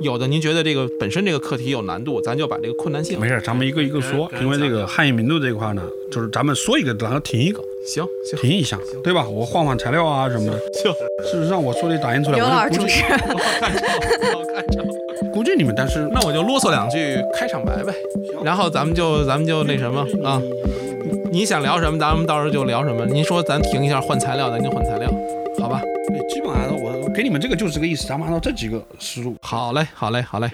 有的您觉得这个本身这个课题有难度，咱就把这个困难性没事，咱们一个一个说，因为这个汉语名著这一块呢，就是咱们说一个，然后停一个，行行停一下，对吧？我换换材料啊什么的。行，事实上，我说的打印出来，刘老师主持，我看着我看着。估计你们，但是那我就啰嗦两句开场白呗，然后咱们就咱们就那什么啊，你想聊什么，咱们到时候就聊什么。您说咱停一下换材料，咱就换材料，好吧？对，基本上我给你们这个就是这个意思，咱们按照这几个思路。好嘞，好嘞，好嘞。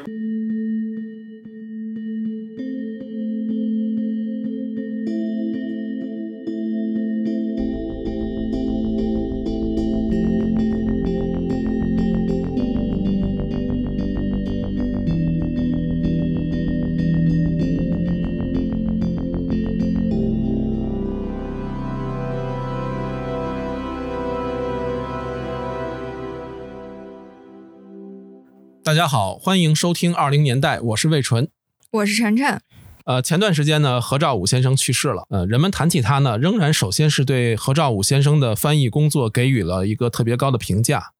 家好，欢迎收听二零年代，我是魏纯。我是晨晨。呃，前段时间呢，何兆武先生去世了。呃，人们谈起他呢，仍然首先是对何兆武先生的翻译工作给予了一个特别高的评价。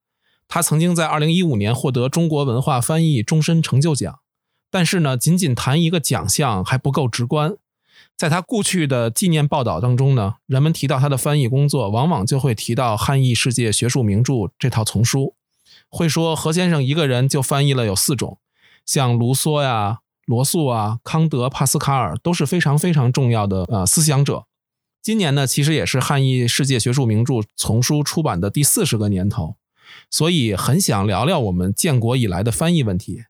他曾经在2015年获得中国文化翻译终身成就奖，但是呢，仅仅谈一个奖项还不够直观。在他过去的纪念报道当中呢，人们提到他的翻译工作，往往就会提到《汉译世界学术名著》这套丛书，会说何先生一个人就翻译了有四种，像卢梭呀、罗素啊、康德、帕斯卡尔都是非常非常重要的呃思想者。今年呢，其实也是汉译世界学术名著丛书出版的第四十个年头，所以很想聊聊我们建国以来的翻译问题。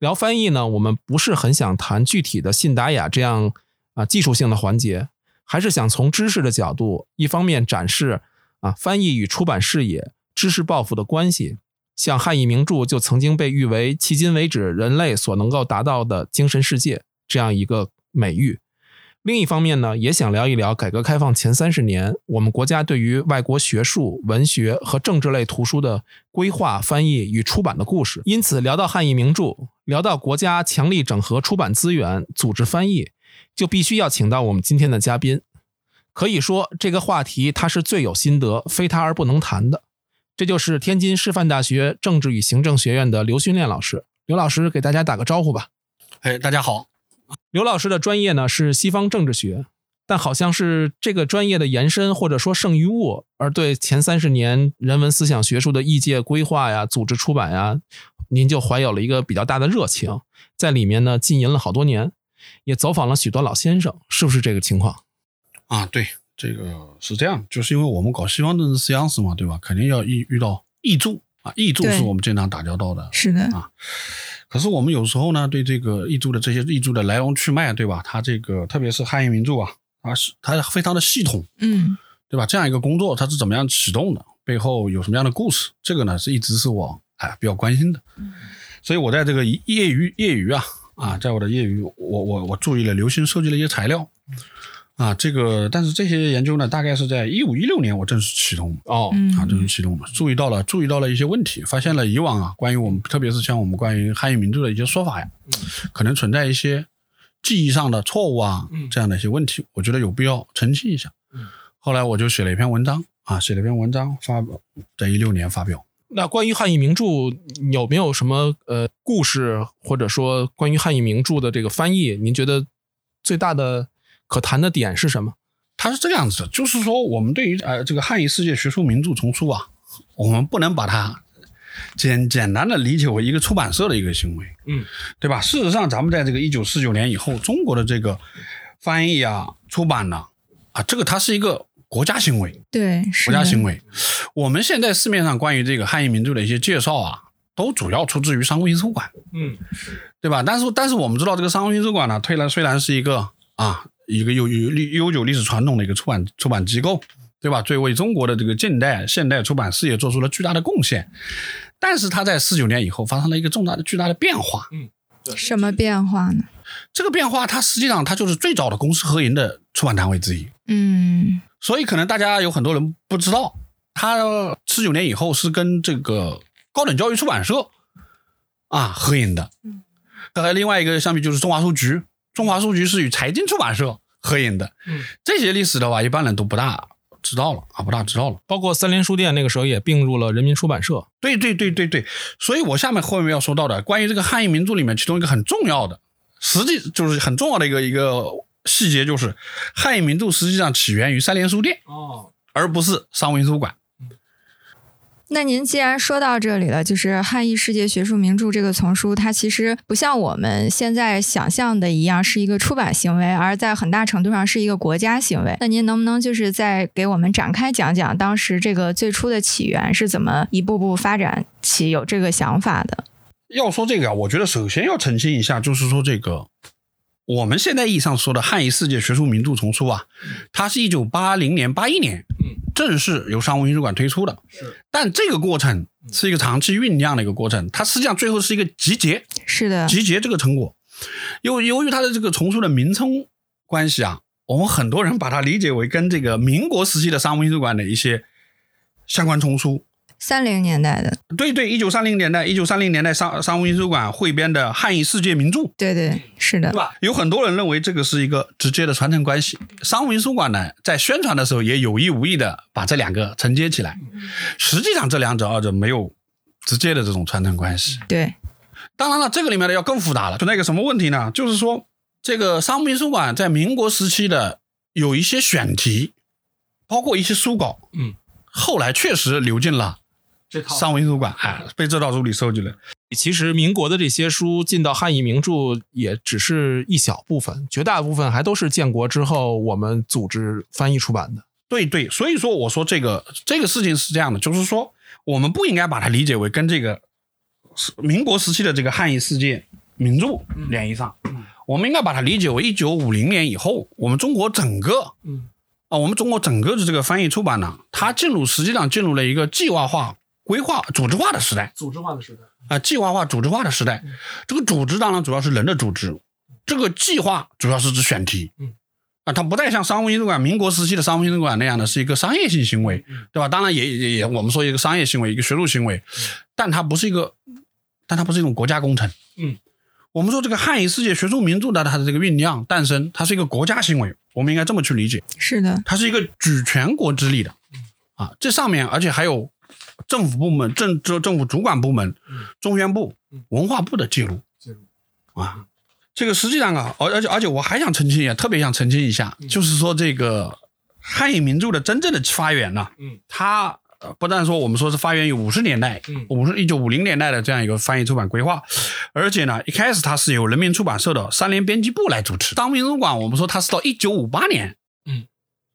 聊翻译呢，我们不是很想谈具体的信达雅这样啊技术性的环节，还是想从知识的角度，一方面展示啊翻译与出版视野、知识抱负的关系。像汉译名著就曾经被誉为迄今为止人类所能够达到的精神世界这样一个美誉。另一方面呢，也想聊一聊改革开放前三十年我们国家对于外国学术、文学和政治类图书的规划、翻译与出版的故事。因此，聊到汉译名著，聊到国家强力整合出版资源、组织翻译，就必须要请到我们今天的嘉宾。可以说，这个话题他是最有心得，非他而不能谈的。这就是天津师范大学政治与行政学院的刘训练老师。刘老师给大家打个招呼吧。哎，大家好，刘老师的专业呢是西方政治学，但好像是这个专业的延伸或者说剩余物，而对前三十年人文思想学术的译介规划呀、组织出版呀，您就怀有了一个比较大的热情，在里面呢浸淫了好多年，也走访了许多老先生，是不是这个情况？啊，对，这个是这样，就是因为我们搞西方政治思想史嘛，对吧？肯定要遇遇到译著啊，译著是我们经常打交道的。是的，啊可是我们有时候呢，对这个译著的这些译著的来龙去脉，对吧？它这个特别是汉译名著啊，啊是它非常的系统，嗯对吧？这样一个工作它是怎么样启动的？背后有什么样的故事？这个呢是一直是我哎比较关心的。所以我在这个业余业余啊啊，在我的业余，我我我注意了留心收集了一些材料啊，这个但是这些研究呢，大概是在一五一六年我正式启动。哦，嗯啊，正式启动了，注意到了，注意到了一些问题，发现了以往啊，关于我们，特别是像我们关于汉语名著的一些说法呀，可能存在一些记忆上的错误啊，嗯这样的一些问题，我觉得有必要澄清一下。嗯后来我就写了一篇文章啊，写了一篇文章发表，在一六年发表。那关于汉译名著有没有什么呃故事，或者说关于汉译名著的这个翻译，您觉得最大的可谈的点是什么？它是这个样子的，就是说我们对于呃这个汉语世界学术名著丛书啊，我们不能把它简简单的理解为一个出版社的一个行为，嗯，对吧？事实上，咱们在这个一九四九年以后，中国的这个翻译啊、出版呢、啊，这个它是一个国家行为，对，是国家行为。我们现在市面上关于这个汉译名著的一些介绍啊，都主要出自于商务印书馆，嗯对吧？但是但是我们知道，这个商务印书馆呢，虽然虽然是一个啊一个有有历悠久历史传统的一个出版出版机构，对吧？最为中国的这个近代现代出版事业做出了巨大的贡献，但是它在四九年以后发生了一个重大的巨大的变化。嗯什么变化呢？这个变化，它实际上它就是最早的公私合营的出版单位之一。嗯所以可能大家有很多人不知道，它四九年以后是跟这个高等教育出版社啊合营的。嗯，呃，另外一个相比就是中华书局，中华书局是与财经出版社合营的。嗯，这些历史的话，一般人都不大知道了啊，不大知道了。包括三联书店那个时候也并入了人民出版社。对对对对对，所以我下面后面要说到的关于这个汉译名著里面，其中一个很重要的，实际就是很重要的一个一个细节，就是汉译名著实际上起源于三联书店，哦，而不是商务印书馆。那您既然说到这里了，就是汉译世界学术名著这个丛书，它其实不像我们现在想象的一样是一个出版行为，而在很大程度上是一个国家行为。那您能不能就是再给我们展开讲讲当时这个最初的起源是怎么一步步发展起有这个想法的？要说这个啊，我觉得首先要澄清一下，就是说这个我们现在意义上说的汉译世界学术名著丛书啊，它是一九八零年、八一年嗯正式由商务印书馆推出的。是但这个过程是一个长期酝酿的一个过程，它实际上最后是一个集结，是的，集结这个成果。由由于它的这个丛书的名称关系啊，我们很多人把它理解为跟这个民国时期的商务印书馆的一些相关丛书。三零年代的，对对，一九三零年代，一九三零年代商商务印书馆汇编的汉译世界名著，对对，是的对，吧？有很多人认为这个是一个直接的传承关系。商务印书馆呢，在宣传的时候也有意无意的把这两个承接起来，实际上这两者二者没有直接的这种传承关系。对，当然了，这个里面的要更复杂了，存在一个什么问题呢？就是说，这个商务印书馆在民国时期的有一些选题，包括一些书稿，嗯，后来确实流进了这套商务印书馆，哎，被这套书里收集了。其实民国的这些书进到汉译名著也只是一小部分，绝大部分还都是建国之后我们组织翻译出版的。对对，所以说我说这个这个事情是这样的，就是说我们不应该把它理解为跟这个是民国时期的这个汉译世界名著联系上，我们应该把它理解为一九五零年以后，我们中国整个嗯啊，我们中国整个的这个翻译出版呢，它进入实际上进入了一个计划化、规划、组织化的时代组织化的时代。啊，计划化、组织化的时代。这个组织当然主要是人的组织，这个计划主要是指选题。嗯。啊，它不再像商务印书馆、民国时期的商务印书馆那样的是一个商业性行为，对吧？当然也也也，我们说一个商业行为，一个学术行为，但它不是一个，但它不是一种国家工程。嗯，我们说这个汉语世界学术名著的它的这个酝酿诞生，它是一个国家行为，我们应该这么去理解。是的，它是一个举全国之力的，啊，这上面而且还有政府部门、政政政府主管部门、中宣部、文化部的介入。介入。啊。这个实际上啊，而而且而且我还想澄清一下，特别想澄清一下，就是说这个汉语名著的真正的发源呢，嗯，它呃不但说我们说是发源于五十年代，嗯。五十一九五零年代的这样一个翻译出版规划，而且呢，一开始它是由人民出版社的三联编辑部来主持。当民族馆，我们说它是到一九五八年，嗯，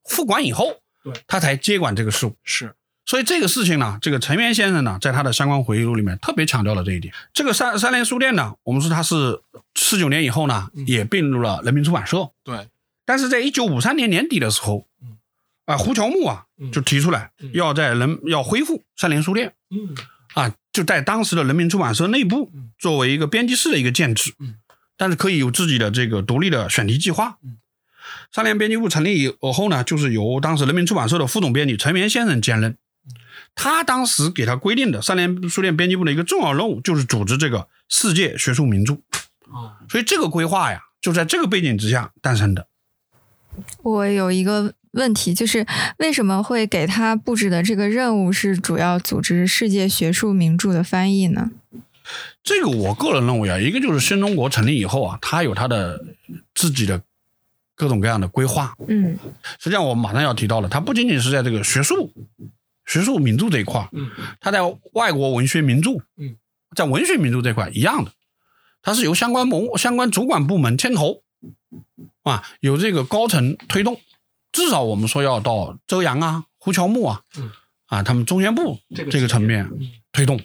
复馆以后，对，他才接管这个事务。是所以这个事情呢，这个陈元先生呢，在他的相关回忆录里面特别强调了这一点。这个三三联书店呢，我们说它是四九年以后呢，也并入了人民出版社。对，但是在一九五三年年底的时候，嗯。啊，胡乔木啊嗯。就提出来嗯。要在人要恢复三联书店。嗯。啊，就在当时的人民出版社内部嗯。作为一个编辑室的一个建制。嗯，但是可以有自己的这个独立的选题计划。嗯。三联编辑部成立以后呢，就是由当时人民出版社的副总编辑陈元先生兼任。他当时给他规定的三联书店编辑部的一个重要任务，就是组织这个世界学术名著。啊所以这个规划呀，就在这个背景之下诞生的。我有一个问题，就是为什么会给他布置的这个任务是主要组织世界学术名著的翻译呢？这个我个人认为啊，一个就是新中国成立以后啊，它有它的自己的各种各样的规划。嗯实际上，我们马上要提到了，它不仅仅是在这个学术、学术名著这一块儿，嗯它在外国文学名著，嗯，在文学名著这块一样的，它是由相关文相关主管部门牵头，啊，有这个高层推动，至少我们说要到周扬啊、胡乔木啊，嗯啊，他们中宣部这个层面嗯推动。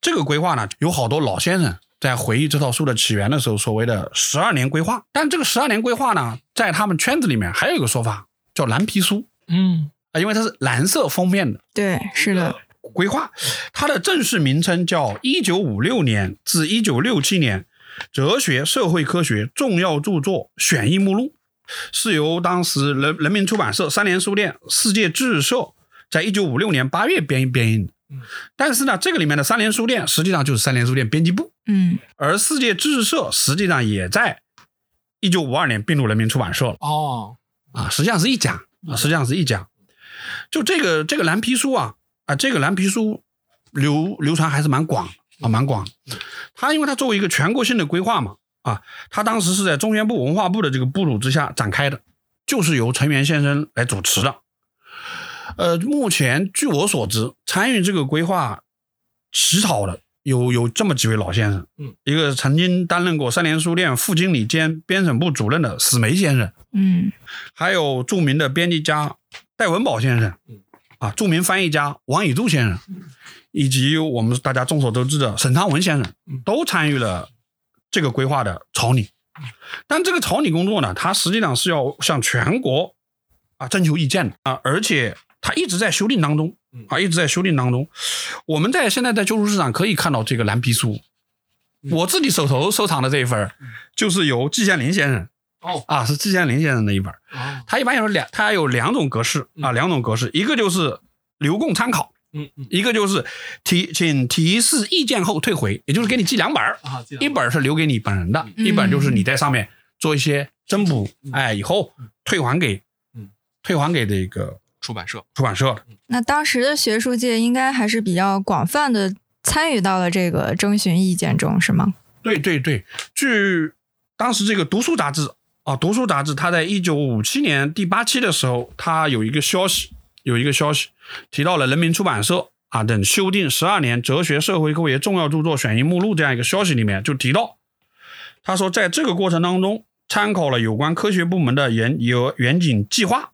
这个规划呢，有好多老先生在回忆这套书的起源的时候，所谓的十二年规划。但这个十二年规划呢，在他们圈子里面还有一个说法，叫蓝皮书嗯啊，因为它是蓝色封面的对，是的，规划，它的正式名称叫《一九五六年至一九六七年哲学社会科学重要著作选译目录》，是由当时人人民出版社、三联书店、世界知识社在一九五六年八月编编印的嗯。但是呢，这个里面的三联书店实际上就是三联书店编辑部，嗯而世界知识社实际上也在一九五二年并入人民出版社了。哦啊，实际上是一家啊，实际上是一家。就这个这个蓝皮书啊啊，这个蓝皮书流流传还是蛮广啊，蛮广。它因为它作为一个全国性的规划嘛啊，它当时是在中宣部文化部的这个部署之下展开的，就是由陈元先生来主持的。呃，目前据我所知，参与这个规划起草的有有这么几位老先生，嗯，一个曾经担任过三联书店副经理兼编审部主任的史梅先生，嗯还有著名的编辑家戴文宝先生嗯，啊，著名翻译家王以柱先生，以及我们大家众所周知的沈昌文先生嗯，都参与了这个规划的草拟。但这个草拟工作呢，它实际上是要向全国啊征求意见的啊，而且它一直在修订当中嗯啊，一直在修订当中。我们在现在在旧书市场可以看到这个蓝皮书，嗯。我自己手头收藏的这一份就是由季羡林先生哦。啊，是季羡林先生的一本儿。哦，它一般有两，它有两种格式啊，两种格式，一个就是留供参考，嗯嗯。一个就是提请提示意见后退回，也就是给你寄两本儿，啊，一本儿是留给你本人的，嗯。一本就是你在上面做一些增补，哎，以后退还给嗯，退还给这个出版社，出版社的。那当时的学术界应该还是比较广泛的参与到了这个征询意见中，是吗？对对对，据当时这个读书杂志啊，读书杂志，它在一九五七年第八期的时候，它有一个消息，有一个消息提到了人民出版社啊等修订十二年哲学社会科学重要著作选译目录这样一个消息里面就提到，他说在这个过程当中，参考了有关科学部门的严有远景计划，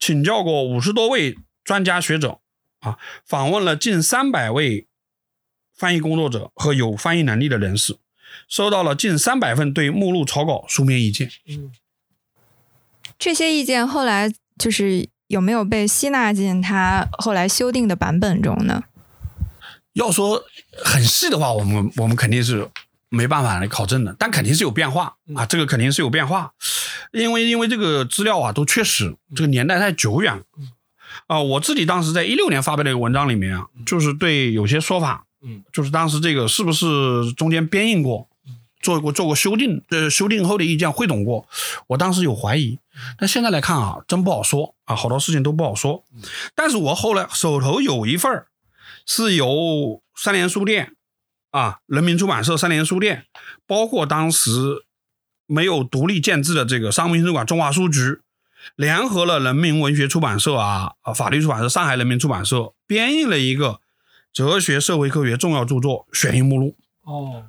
请教过五十多位专家学者啊，访问了近三百位翻译工作者和有翻译能力的人士。收到了近三百份对目录草稿书面意见。嗯这些意见后来就是有没有被吸纳进他后来修订的版本中呢？要说很细的话，我们我们肯定是没办法来考证的，但肯定是有变化啊，这个肯定是有变化，因为因为这个资料啊都确实，这个年代太久远啊。我自己当时在一六年发表的一个文章里面啊，就是对有些说法，嗯，就是当时这个是不是中间编印过，做过做过修订，呃，修订后的意见汇总过，我当时有怀疑，但现在来看啊，真不好说啊，好多事情都不好说。但是我后来手头有一份儿是由三联书店啊、人民出版社、三联书店，包括当时没有独立建制的这个商务印书馆中华书局，联合了人民文学出版社啊、啊法律出版社、上海人民出版社，编译了一个哲学社会科学重要著作选一目录。哦，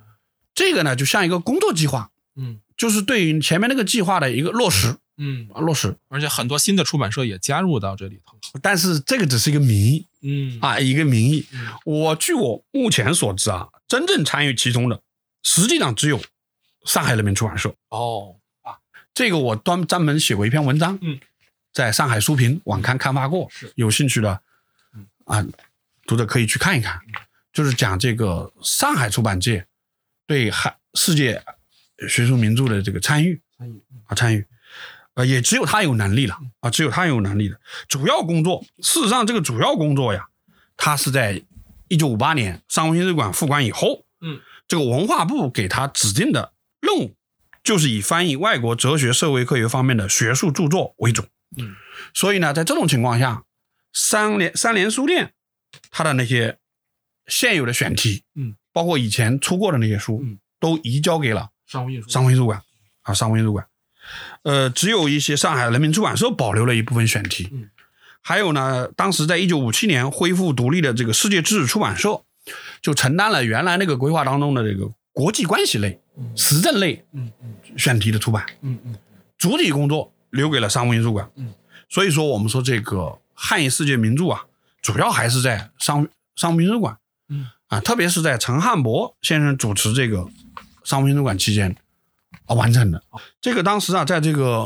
这个呢，就像一个工作计划，嗯就是对于前面那个计划的一个落实嗯，啊，落实。而且很多新的出版社也加入到这里头，但是这个只是一个名义嗯啊，一个名义嗯。我据我目前所知啊，真正参与其中的，实际上只有上海人民出版社。哦啊，这个我专专门写过一篇文章，嗯，在上海书评网刊刊发过，是有兴趣的嗯，啊，读者可以去看一看，就是讲这个上海出版界对海世界学术名著的这个参与参与。啊参与，呃，也只有他有能力了啊，只有他有能力的。主要工作，事实上这个主要工作呀，他是在一九五八年商务印书馆复馆以后，嗯，这个文化部给他指定的任务，就是以翻译外国哲学、社会科学方面的学术著作为主。嗯，所以呢，在这种情况下，三联三联书店它的那些现有的选题，嗯，包括以前出过的那些书，嗯，都移交给了商务印书商务印书馆啊，商务印书馆。呃，只有一些上海人民出版社保留了一部分选题。嗯，还有呢，当时在一九五七年恢复独立的这个世界知识出版社，就承担了原来那个规划当中的这个国际关系类、嗯时政类嗯嗯选题的出版。嗯嗯主体工作留给了商务印书馆。嗯，所以说我们说这个汉译世界名著啊，主要还是在商商务印书馆。嗯啊，特别是在陈汉博先生主持这个商务印书馆期间啊完成的。这个当时啊，在这个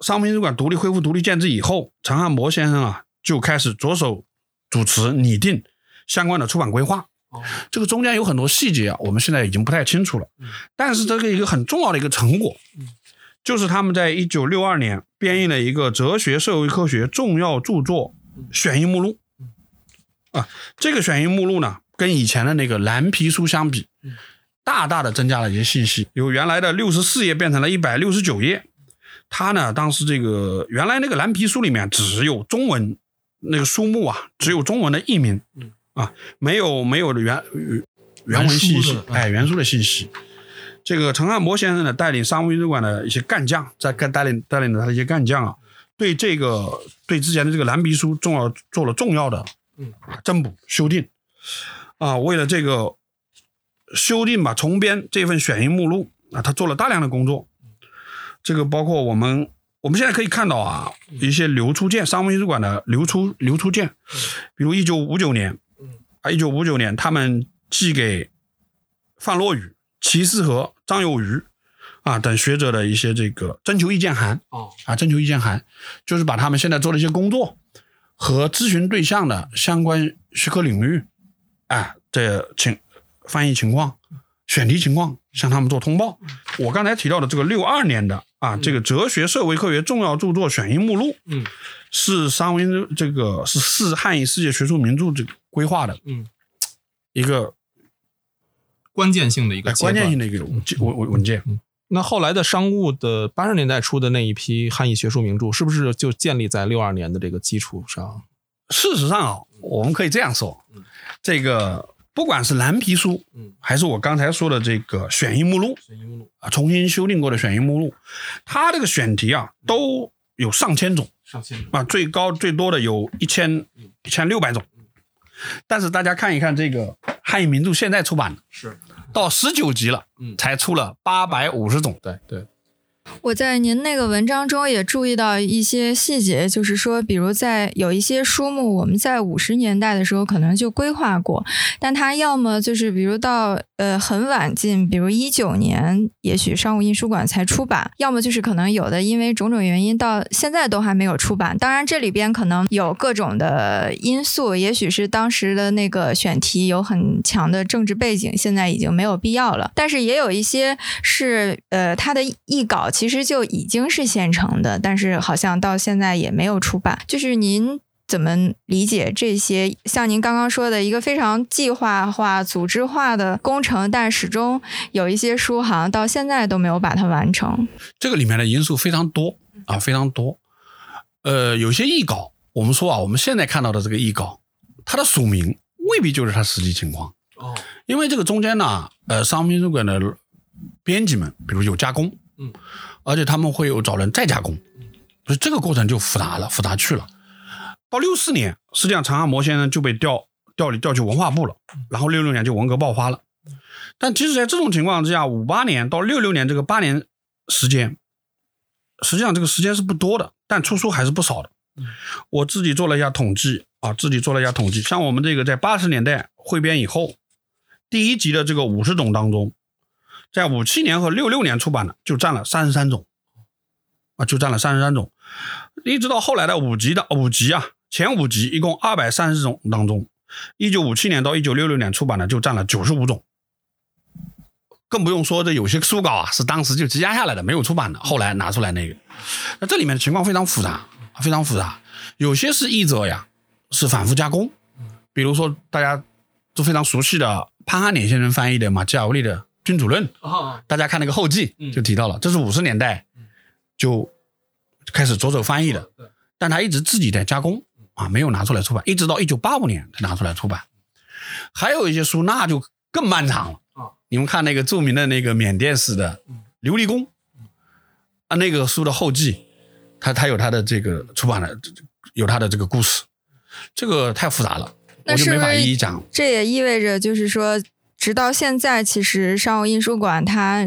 商务印书馆独立恢复独立建制以后，陈汉博先生啊就开始着手主持拟定相关的出版规划。哦这个中间有很多细节啊，我们现在已经不太清楚了。但是这个一个很重要的一个成果，就是他们在一九六二年编译了一个哲学社会科学重要著作选译目录。啊，这个选译目录呢，跟以前的那个蓝皮书相比，大大的增加了一些信息，由原来的六十四页变成了一百六十九页。它呢，当时这个原来那个蓝皮书里面只有中文那个书目啊，只有中文的译名，啊，没有没有原原文信息，哎，原书的信息。这个陈汉博先生呢，带领商务印书馆的一些干将，在干带领带领着他的一些干将啊，对这个对之前的这个蓝皮书重要做了重要的嗯增补修订啊，为了这个修订吧重编这份选英目录啊，他做了大量的工作。这个包括我们我们现在可以看到啊，一些流出件，商务印书馆的流出流出件，比如一九五九年，啊，一九五九年他们寄给范若宇。齐思和、张有余啊等学者的一些这个征求意见函哦啊，征求意见函就是把他们现在做的一些工作和咨询对象的相关学科领域啊的情翻译情况、选题情况向他们做通报。我刚才提到的这个六二年的啊，这个哲学社会科学重要著作选译目录，嗯，是三维这个是四汉译世界学术名著这个规划的，嗯，一个。关键性的一个关键性的一个文文文件。那后来的商务的八十年代出的那一批汉译学术名著，是不是就建立在六二年的这个基础上？事实上啊，我们可以这样说，这个不管是蓝皮书，嗯，还是我刚才说的这个选译目录，选译目录啊，重新修订过的选译目录，它这个选题啊都有上千种，上千种啊，最高最多的有一千一千六百种。但是大家看一看这个汉译名著现在出版的是到十九级了，嗯，才出了八百五十种，对对。我在您那个文章中也注意到一些细节，就是说，比如在有一些书目，我们在五十年代的时候可能就规划过，但它要么就是比如到呃很晚近，比如一九年，也许商务印书馆才出版，要么就是可能有的因为种种原因到现在都还没有出版。当然这里边可能有各种的因素，也许是当时的那个选题有很强的政治背景，现在已经没有必要了。但是也有一些是呃它的译稿。其实就已经是现成的，但是好像到现在也没有出版。就是您怎么理解这些？像您刚刚说的一个非常计划化、组织化的工程，但始终有一些书好像到现在都没有把它完成。这个里面的因素非常多啊，非常多。呃，有些译稿，我们说啊，我们现在看到的这个译稿，它的署名未必就是它实际情况哦，因为这个中间呢，呃，商务印书馆的编辑们，比如有加工。嗯，而且他们会有找人再加工，所以这个过程就复杂了，复杂去了。到六四年，实际上陈汉模先生就被调调里调去文化部了，然后六六年就文革爆发了。但即使在这种情况之下，五八年到六六年这个八年时间，实际上这个时间是不多的，但出书还是不少的。我自己做了一下统计啊，自己做了一下统计，像我们这个在八十年代汇编以后，第一集的这个五十种当中。在五七年和六六年出版的就占了三十三种，啊，就占了三十三种，一直到后来的五集的五集啊，前五集一共二百三十种当中，一九五七年到一九六六年出版的就占了九十五种，更不用说这有些书稿啊是当时就积压下来的没有出版的，后来拿出来那个，那这里面的情况非常复杂，非常复杂，有些是译者呀是反复加工，比如说大家都非常熟悉的潘汉年先生翻译的《马基雅维利的》。君主论大家看那个后记就提到了，这是五十年代就开始着手翻译的，但他一直自己在加工啊，没有拿出来出版，一直到一九八五年才拿出来出版。还有一些书那就更漫长了。啊！你们看那个著名的那个缅甸史的琉璃宫啊，那个书的后记，他他有他的这个出版的有他的这个故事，这个太复杂了，我就没法一一讲。这也意味着就是说。直到现在，其实商务印书馆，它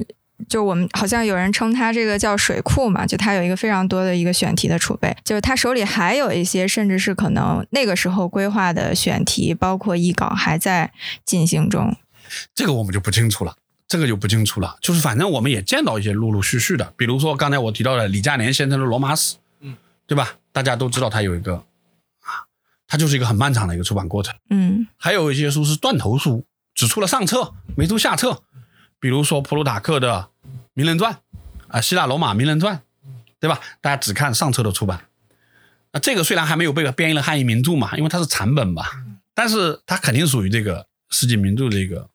就我们好像有人称它这个叫水库嘛，就它有一个非常多的一个选题的储备，就是它手里还有一些，甚至是可能那个时候规划的选题，包括译稿还在进行中。这个我们就不清楚了，这个就不清楚了。就是反正我们也见到一些陆陆续续的，比如说刚才我提到的李嘉年先生的《罗马史》，嗯，对吧？大家都知道他有一个啊，他就是一个很漫长的一个出版过程。嗯，还有一些书是断头书。只出了上册，没出下册。比如说普鲁塔克的《名人传》，啊，希腊罗马名人传，对吧？大家只看上册的出版。那这个虽然还没有被编译了汉译名著嘛，因为它是残本吧，但是它肯定属于这个世纪名著这个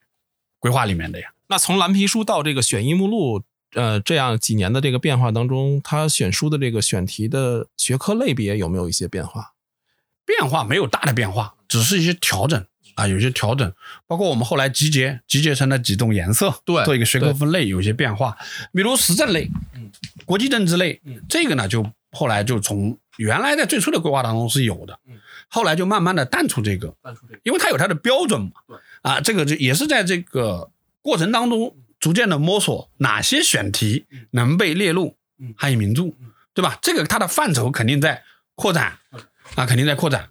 规划里面的呀。那从蓝皮书到这个选译目录，呃，这样几年的这个变化当中，它选书的这个选题的学科类别有没有一些变化？变化没有大的变化，只是一些调整啊，有些调整，包括我们后来集结集结成了几种颜色，对做一个学科分类，有一些变化。比如时政类，嗯，国际政治类嗯，这个呢就后来就从原来在最初的规划当中是有的嗯，后来就慢慢的淡出这个，因为它有它的标准嘛对，啊，这个就也是在这个过程当中逐渐的摸索哪些选题嗯能被列入嗯汉译名著嗯，对吧？这个它的范畴肯定在扩展嗯，啊，肯定在扩展。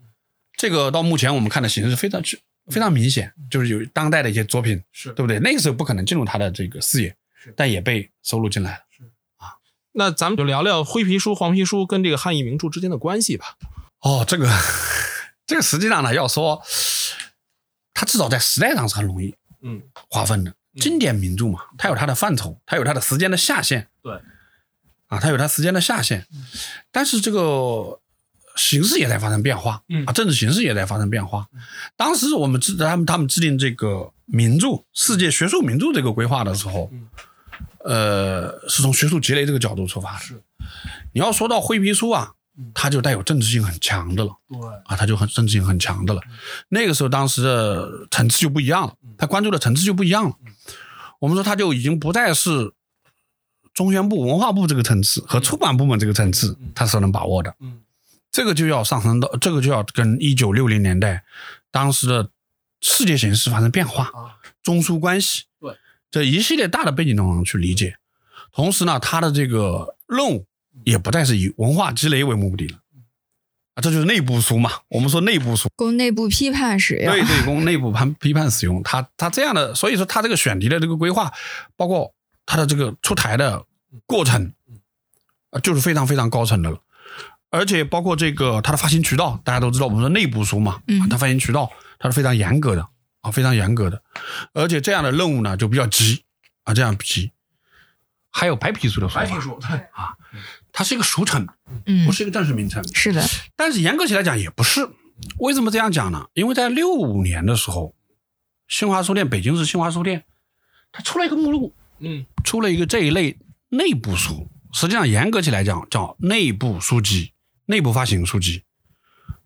这个到目前我们看的形势非常非常明显，就是有当代的一些作品，是对不对？那个时候不可能进入他的这个视野，但也被收录进来了。是啊那咱们就聊聊灰皮书、黄皮书跟这个汉译名著之间的关系吧。哦，这个 这个实际上呢，要说它至少在时代上是很容易嗯，划分的。经典名著嘛，它有它的范畴，它有它的时间的下限。对，啊，它有它时间的下限，但是这个形势也在发生变化，嗯啊，政治形势也在发生变化。当时我们制他们他们制定这个名著世界学术名著这个规划的时候，嗯呃，是从学术积累这个角度出发的。是，你要说到灰皮书啊嗯，它就带有政治性很强的了。对，啊，它就很政治性很强的了。那个时候，当时的层次就不一样了，他关注的层次就不一样了。我们说，他就已经不再是中宣部、文化部这个层次和出版部门这个层次，他所能把握的。嗯这个就要上升到，这个就要跟一九六零年代当时的世界形势发生变化，啊，中苏关系，对这一系列大的背景当中去理解。同时呢，他的这个任务也不再是以文化积累为目的了。啊，这就是内部书嘛。我们说内部书，供内部批判使用。对对，供内部判批判使用。他他这样的，所以说他这个选题的这个规划，包括他的这个出台的过程，啊，就是非常非常高层的了。而且包括这个它的发行渠道，大家都知道，我们说内部书嘛，嗯啊它发行渠道它是非常严格的啊，非常严格的。而且这样的任务呢就比较急啊，这样急。还有白皮书的说法，书啊，它是一个俗称，嗯不，是一个正式名称。是的，但是严格起来讲也不是。为什么这样讲呢？因为在六五年的时候，新华书店北京市新华书店，它出了一个目录，嗯出了一个这一类内部书。实际上严格起来讲叫内部书籍、内部发行书籍，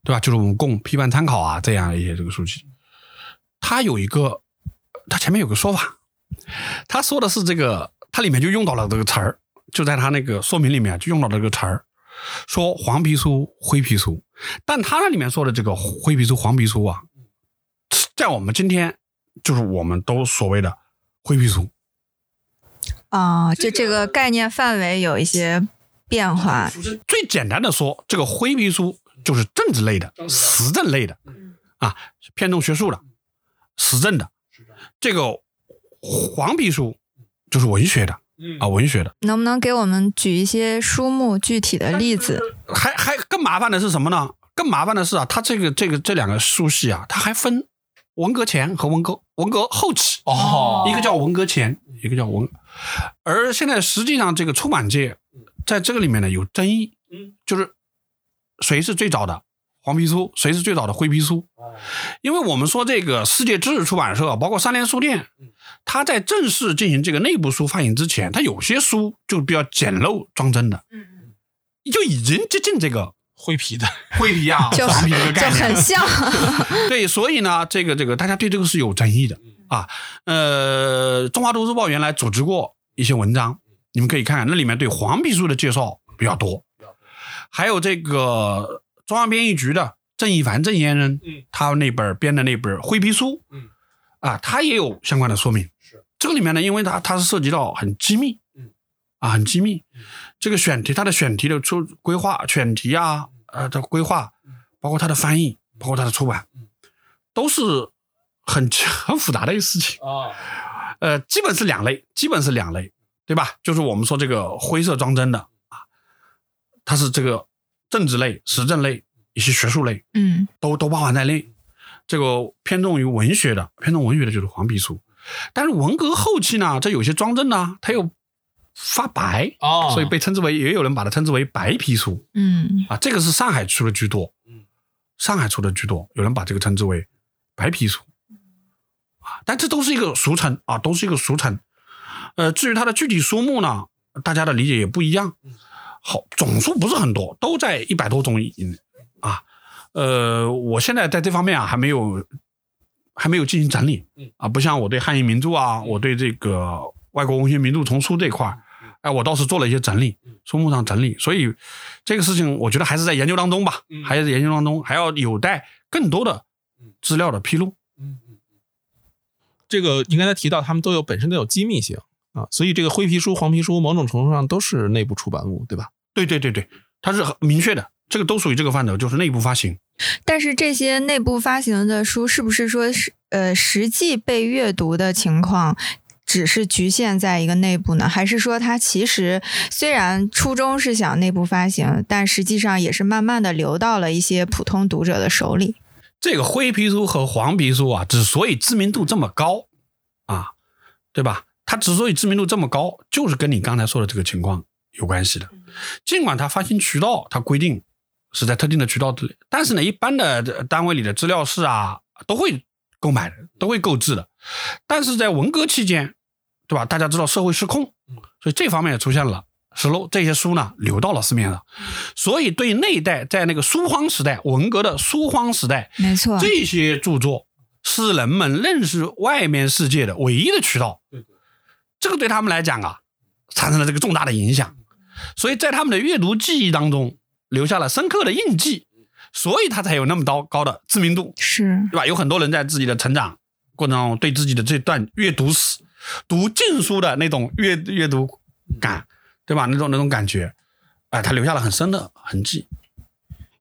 对吧？就是我们供批判参考啊这样一些这个书籍。它有一个，它前面有个说法，他说的是这个，它里面就用到了这个词儿，就在他那个说明里面就用到了这个词儿，说黄皮书、灰皮书。但他那里面说的这个灰皮书、黄皮书啊，在我们今天就是我们都所谓的灰皮书。啊，就这个概念范围有一些变化。最简单的说，这个灰皮书就是政治类的、时政类的，啊，偏重学术的、时政的。这个黄皮书就是文学的嗯啊，文学的。能不能给我们举一些书目具体的例子？还还更麻烦的是什么呢？更麻烦的是啊，它这个这个这两个书系啊，它还分文革前和文革文革后期。哦一个叫文革前，一个叫文。而现在实际上这个出版界在这个里面呢有争议，嗯，就是谁是最早的黄皮书，谁是最早的灰皮书？因为我们说这个世界知识出版社，包括三联书店，它在正式进行这个内部书发行之前，它有些书就比较简陋装帧的，嗯，就已经接近这个灰皮的，灰皮啊、就黄皮这个就概念了。很像。对，所以呢，这个这个大家对这个是有争议的啊。呃，中华都市报原来组织过一些文章，你们可以看看，那里面对黄皮书的介绍比较多，还有这个中央编译局的郑一凡郑先生，嗯。他那本编的那本灰皮书，嗯，啊，他也有相关的说明。是。这个里面呢，因为它它是涉及到很机密，嗯，啊，很机密。这个选题，它的选题的出规划、选题啊，呃的规划，包括它的翻译，包括它的出版，都是很 很复杂的一个事情。啊，呃，基本是两类，基本是两类，对吧？就是我们说这个灰色装帧的啊，它是这个政治类、时政类一些学术类嗯都都包含在内。这个偏重于文学的，偏重文学的就是黄皮书。但是文革后期呢，这有些装帧呢，它又发白，哦，所以被称之为，也有人把它称之为白皮书嗯啊。这个是上海出的居多，嗯，上海出的居多，有人把这个称之为白皮书啊。但这都是一个俗称啊，都是一个俗称。呃，至于它的具体书目呢，大家的理解也不一样。好，总数不是很多，都在一百多种以内啊。呃，我现在在这方面啊还没有还没有进行整理，嗯啊，不像我对汉译名著啊，我对这个外国文学名著丛书这块儿，哎，我倒是做了一些整理，书目上整理，所以这个事情我觉得还是在研究当中吧，嗯还是在研究当中，还要有待更多的资料的披露。这个你刚才提到，他们都有本身都有机密性啊，所以这个灰皮书、黄皮书某种程度上都是内部出版物，对吧？对对对对，它是很明确的，这个都属于这个范畴，就是内部发行。但是这些内部发行的书，是不是说是呃实际被阅读的情况？只是局限在一个内部呢，还是说它其实虽然初衷是想内部发行，但实际上也是慢慢的流到了一些普通读者的手里？这个灰皮书和黄皮书啊，之所以知名度这么高啊，对吧？它之所以知名度这么高，就是跟你刚才说的这个情况有关系的。尽管它发行渠道它规定是在特定的渠道之内，但是呢，一般的呃单位里的资料室啊都会购买的，都会购置的。但是在文革期间，对吧？大家知道社会失控，所以这方面也出现了失漏，这些书呢流到了市面上。所以对那一代在那个书荒时代，文革的书荒时代，没错，这些著作是人们认识外面世界的唯一的渠道。这个对他们来讲啊，产生了这个重大的影响，所以在他们的阅读记忆当中留下了深刻的印记，所以他才有那么高高的知名度，是对吧？有很多人在自己的成长过程中对自己的这段阅读史、读禁书的那种阅阅读感，对吧？那种那种感觉，哎、他留下了很深的痕迹。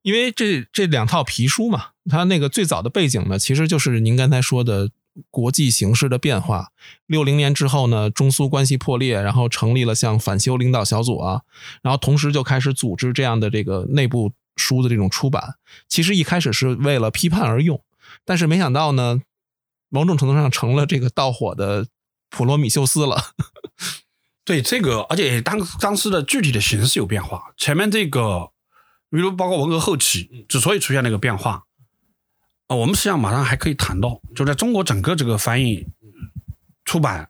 因为这这两套皮书嘛，它那个最早的背景呢，其实就是您刚才说的国际形势的变化。六零年之后呢，中苏关系破裂，然后成立了像反修领导小组啊，然后同时就开始组织这样的这个内部书的这种出版。其实一开始是为了批判而用，但是没想到呢，某种程度上成了这个盗火的普罗米修斯了。对这个，而且当当时的具体的形势有变化。前面这个，比如包括文革后期，之所以出现那个变化，啊、我们实际上马上还可以谈到，就在中国整个这个翻译、出版、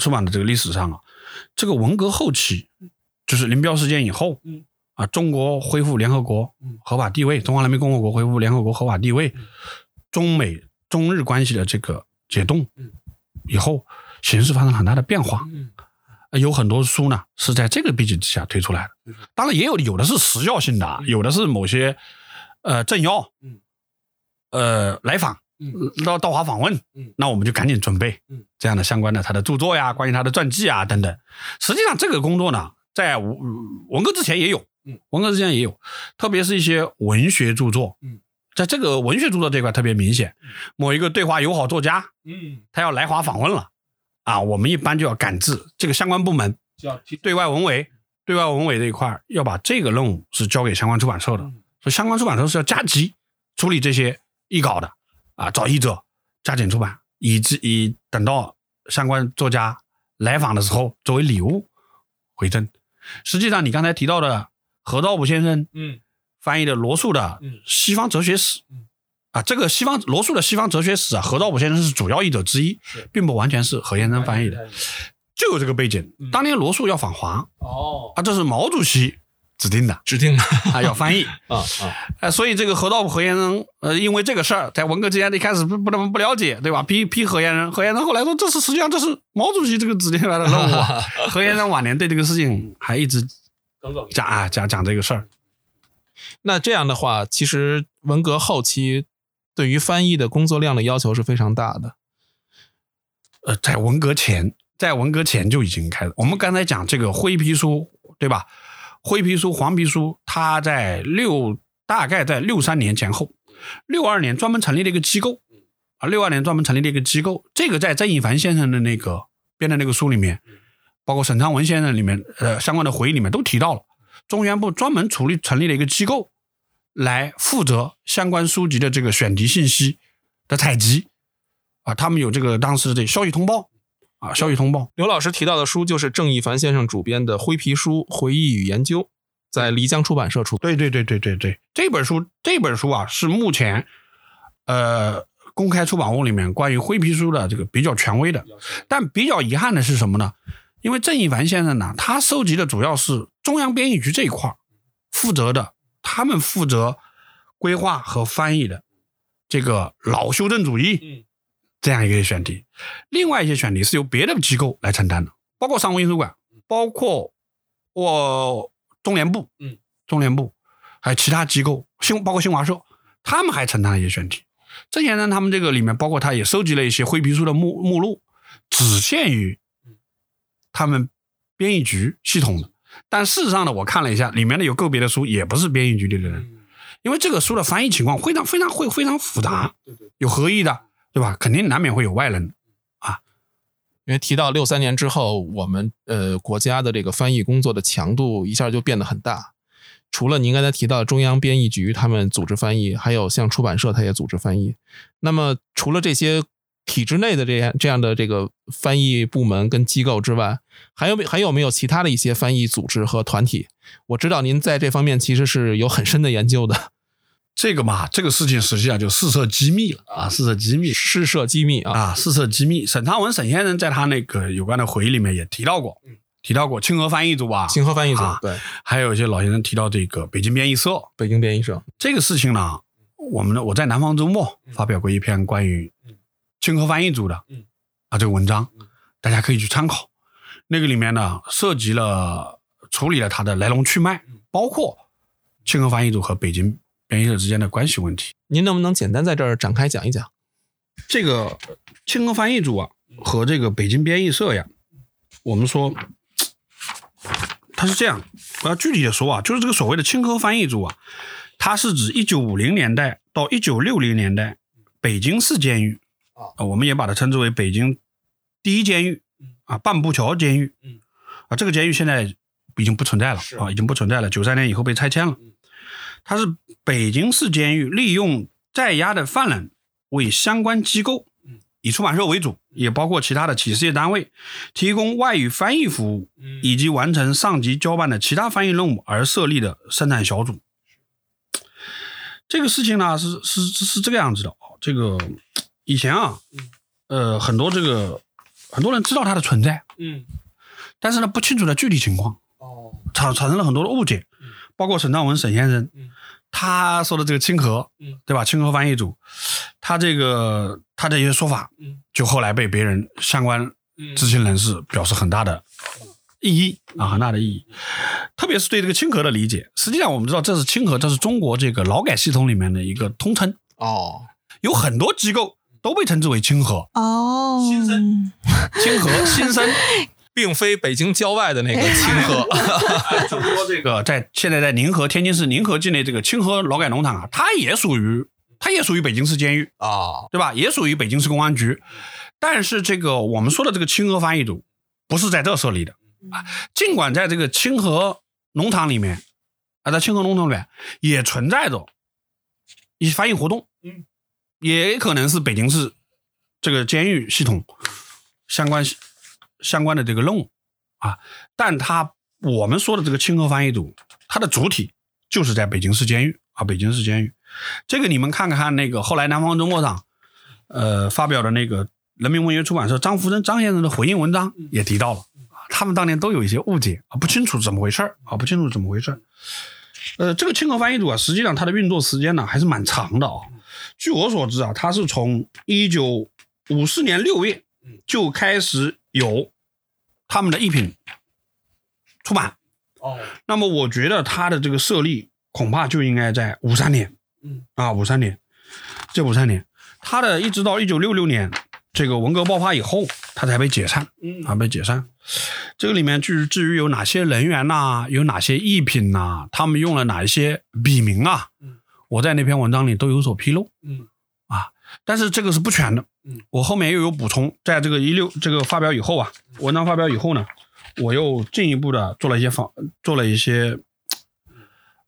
出版的这个历史上啊，这个文革后期，就是林彪事件以后，啊，中国恢复联合国合法地位，中华人民共和国恢复联合国合法地位，中美中日关系的这个解冻以后，形势发生了很大的变化。呃有很多书呢是在这个背景之下推出来的。当然，也有有的是时效性的啊，有的是某些呃政要，呃来访，到到华访问，那我们就赶紧准备这样的相关的他的著作呀，关于他的传记啊等等。实际上，这个工作呢，在文文革之前也有，文革之前也有，特别是一些文学著作，在这个文学著作这块特别明显，某一个对华友好作家，嗯他要来华访问了。啊，我们一般就要赶制这个相关部门，对外文委，对外文委这一块要把这个任务是交给相关出版社的，所以相关出版社是要加急处理这些译稿的，啊，找译者加紧出版，以至以等到相关作家来访的时候作为礼物回赠。实际上，你刚才提到的何道武先生，嗯，翻译的罗素的嗯《西方哲学史》，啊，这个西方罗素的《西方哲学史》啊，何道武先生是主要译者之一，并不完全是何先生翻译的，就有这个背景。当年罗素要访华哦，啊，这是毛主席指定的指定的啊，要翻译 啊啊，呃，所以这个何道武何先生，呃，因为这个事儿，在文革之前一开始不不能不了解，对吧？批批何先生，何先生后来说，这是实际上这是毛主席这个指定来的任务啊。何先生晚年对这个事情还一直讲啊讲讲这个事儿。那这样的话，其实文革后期对于翻译的工作量的要求是非常大的。呃，在文革前，在文革前就已经开始。我们刚才讲这个灰皮书，对吧？灰皮书、黄皮书，它在六大概在六三年前后，六二年专门成立了一个机构啊，六二年专门成立了一个机构。这个在郑一凡先生的那个编的那个书里面，包括沈昌文先生里面呃相关的回忆里面都提到了，中原部专门处理成立了一个机构，来负责相关书籍的这个选题信息的采集。啊，他们有这个当时的消息通报啊，消息通报。刘老师提到的书就是郑一凡先生主编的《灰皮书回忆与研究》，在漓江出版社出。对对对对对对，这本书这本书啊是目前呃公开出版物里面关于灰皮书的这个比较权威的，但比较遗憾的是什么呢？因为郑一凡先生呢，他收集的主要是中央编译局这一块儿负责的，他们负责规划和翻译的这个老修正主义，嗯，这样一个选题。另外一些选题是由别的机构来承担的，包括商务印书馆，包括我中联部，嗯，中联部，还有其他机构，新包括新华社，他们还承担了一些选题。这些呢，他们这个里面包括他也收集了一些灰皮书的目目录，只限于他们编译局系统的。但事实上呢，我看了一下，里面的有个别的书也不是编译局里的人，因为这个书的翻译情况非常非常会非常复杂，有合译的，对吧？肯定难免会有外人。啊因为提到六三年之后，我们呃国家的这个翻译工作的强度一下就变得很大。除了您刚才提到中央编译局他们组织翻译，还有像出版社他也组织翻译。那么除了这些体制内的这样这样的这个翻译部门跟机构之外，还有没还有没有其他的一些翻译组织和团体？我知道您在这方面其实是有很深的研究的，这个嘛，这个事情实际上就事涉机密了啊，事涉机密。四涉机密啊。啊，事涉机密。沈昌文沈先生在他那个有关的回忆里面也提到过，提到过清河翻译组吧，清河翻译组啊对。还有一些老先生提到这个北京编译社。北京编译社，这个事情呢，我们呢我在南方周末发表过一篇关于清河翻译组的嗯。啊这个文章，大家可以去参考。那个里面呢涉及了处理了它的来龙去脉，包括清河翻译组和北京编译者之间的关系问题。您能不能简单在这儿展开讲一讲？这个清河翻译组啊和这个北京编译社呀，我们说它是这样，我要具体的说啊，就是这个所谓的清河翻译组啊，它是指一九五零年代到一九六零年代北京市监狱啊，我们也把它称之为北京第一监狱啊，半步桥监狱嗯啊，这个监狱现在已经不存在了啊，已经不存在了，九三年以后被拆迁了。它是北京市监狱利用在押的犯人为相关机构，以出版社为主，也包括其他的企事业单位，提供外语翻译服务，以及完成上级交办的其他翻译任务而设立的生产小组。这个事情呢，是是是是这个样子的啊。这个以前啊，呃，很多这个很多人知道它的存在，嗯，但是呢，不清楚的具体情况，哦，产产生了很多的误解，包括沈昌文沈先生，嗯他说的这个清河，嗯。对吧？清河翻译组，他这个他这些说法，嗯。就后来被别人相关知情人士表示很大的意义啊，很大的意义，特别是对这个清河的理解。实际上，我们知道这是清河，这是中国这个劳改系统里面的一个通称，哦，有很多机构都被称之为清河、哦，新生。清河、新生。并非北京郊外的那个清河。就说这个 在现在在宁河天津市宁河境内这个清河劳改农场啊，它也属于它也属于北京市监狱，啊，对吧？也属于北京市公安局。但是这个我们说的这个清河翻译组不是在这设立的啊，尽管在这个清河农场里面啊，在清河农场里面也存在着一些翻译活动，嗯，也可能是北京市这个监狱系统相关相关的这个任务啊，但他我们说的这个清河翻译组，它的主体就是在北京市监狱啊，北京市监狱。这个你们看看那个后来南方周末上，呃，发表的那个人民文学出版社张福珍张先生的回应文章也提到了，他们当年都有一些误解啊，不清楚怎么回事儿啊，不清楚怎么回事儿。呃，这个清河翻译组啊，实际上它的运作时间呢还是蛮长的啊。据我所知啊，它是从一九五四年六月就开始有他们的译品出版。哦，那么我觉得他的这个设立恐怕就应该在五三年，嗯啊，五三年，这五三年，他的一直到一九六六年这个文革爆发以后，他才被解散，嗯啊，被解散。这个里面至于至于有哪些人员呐、有哪些艺品呐、他们用了哪一些笔名啊，嗯我在那篇文章里都有所披露。嗯啊但是这个是不全的，嗯，我后面又有补充，在这个一六这个发表以后啊，文章发表以后呢，我又进一步的做了一些访，做了一些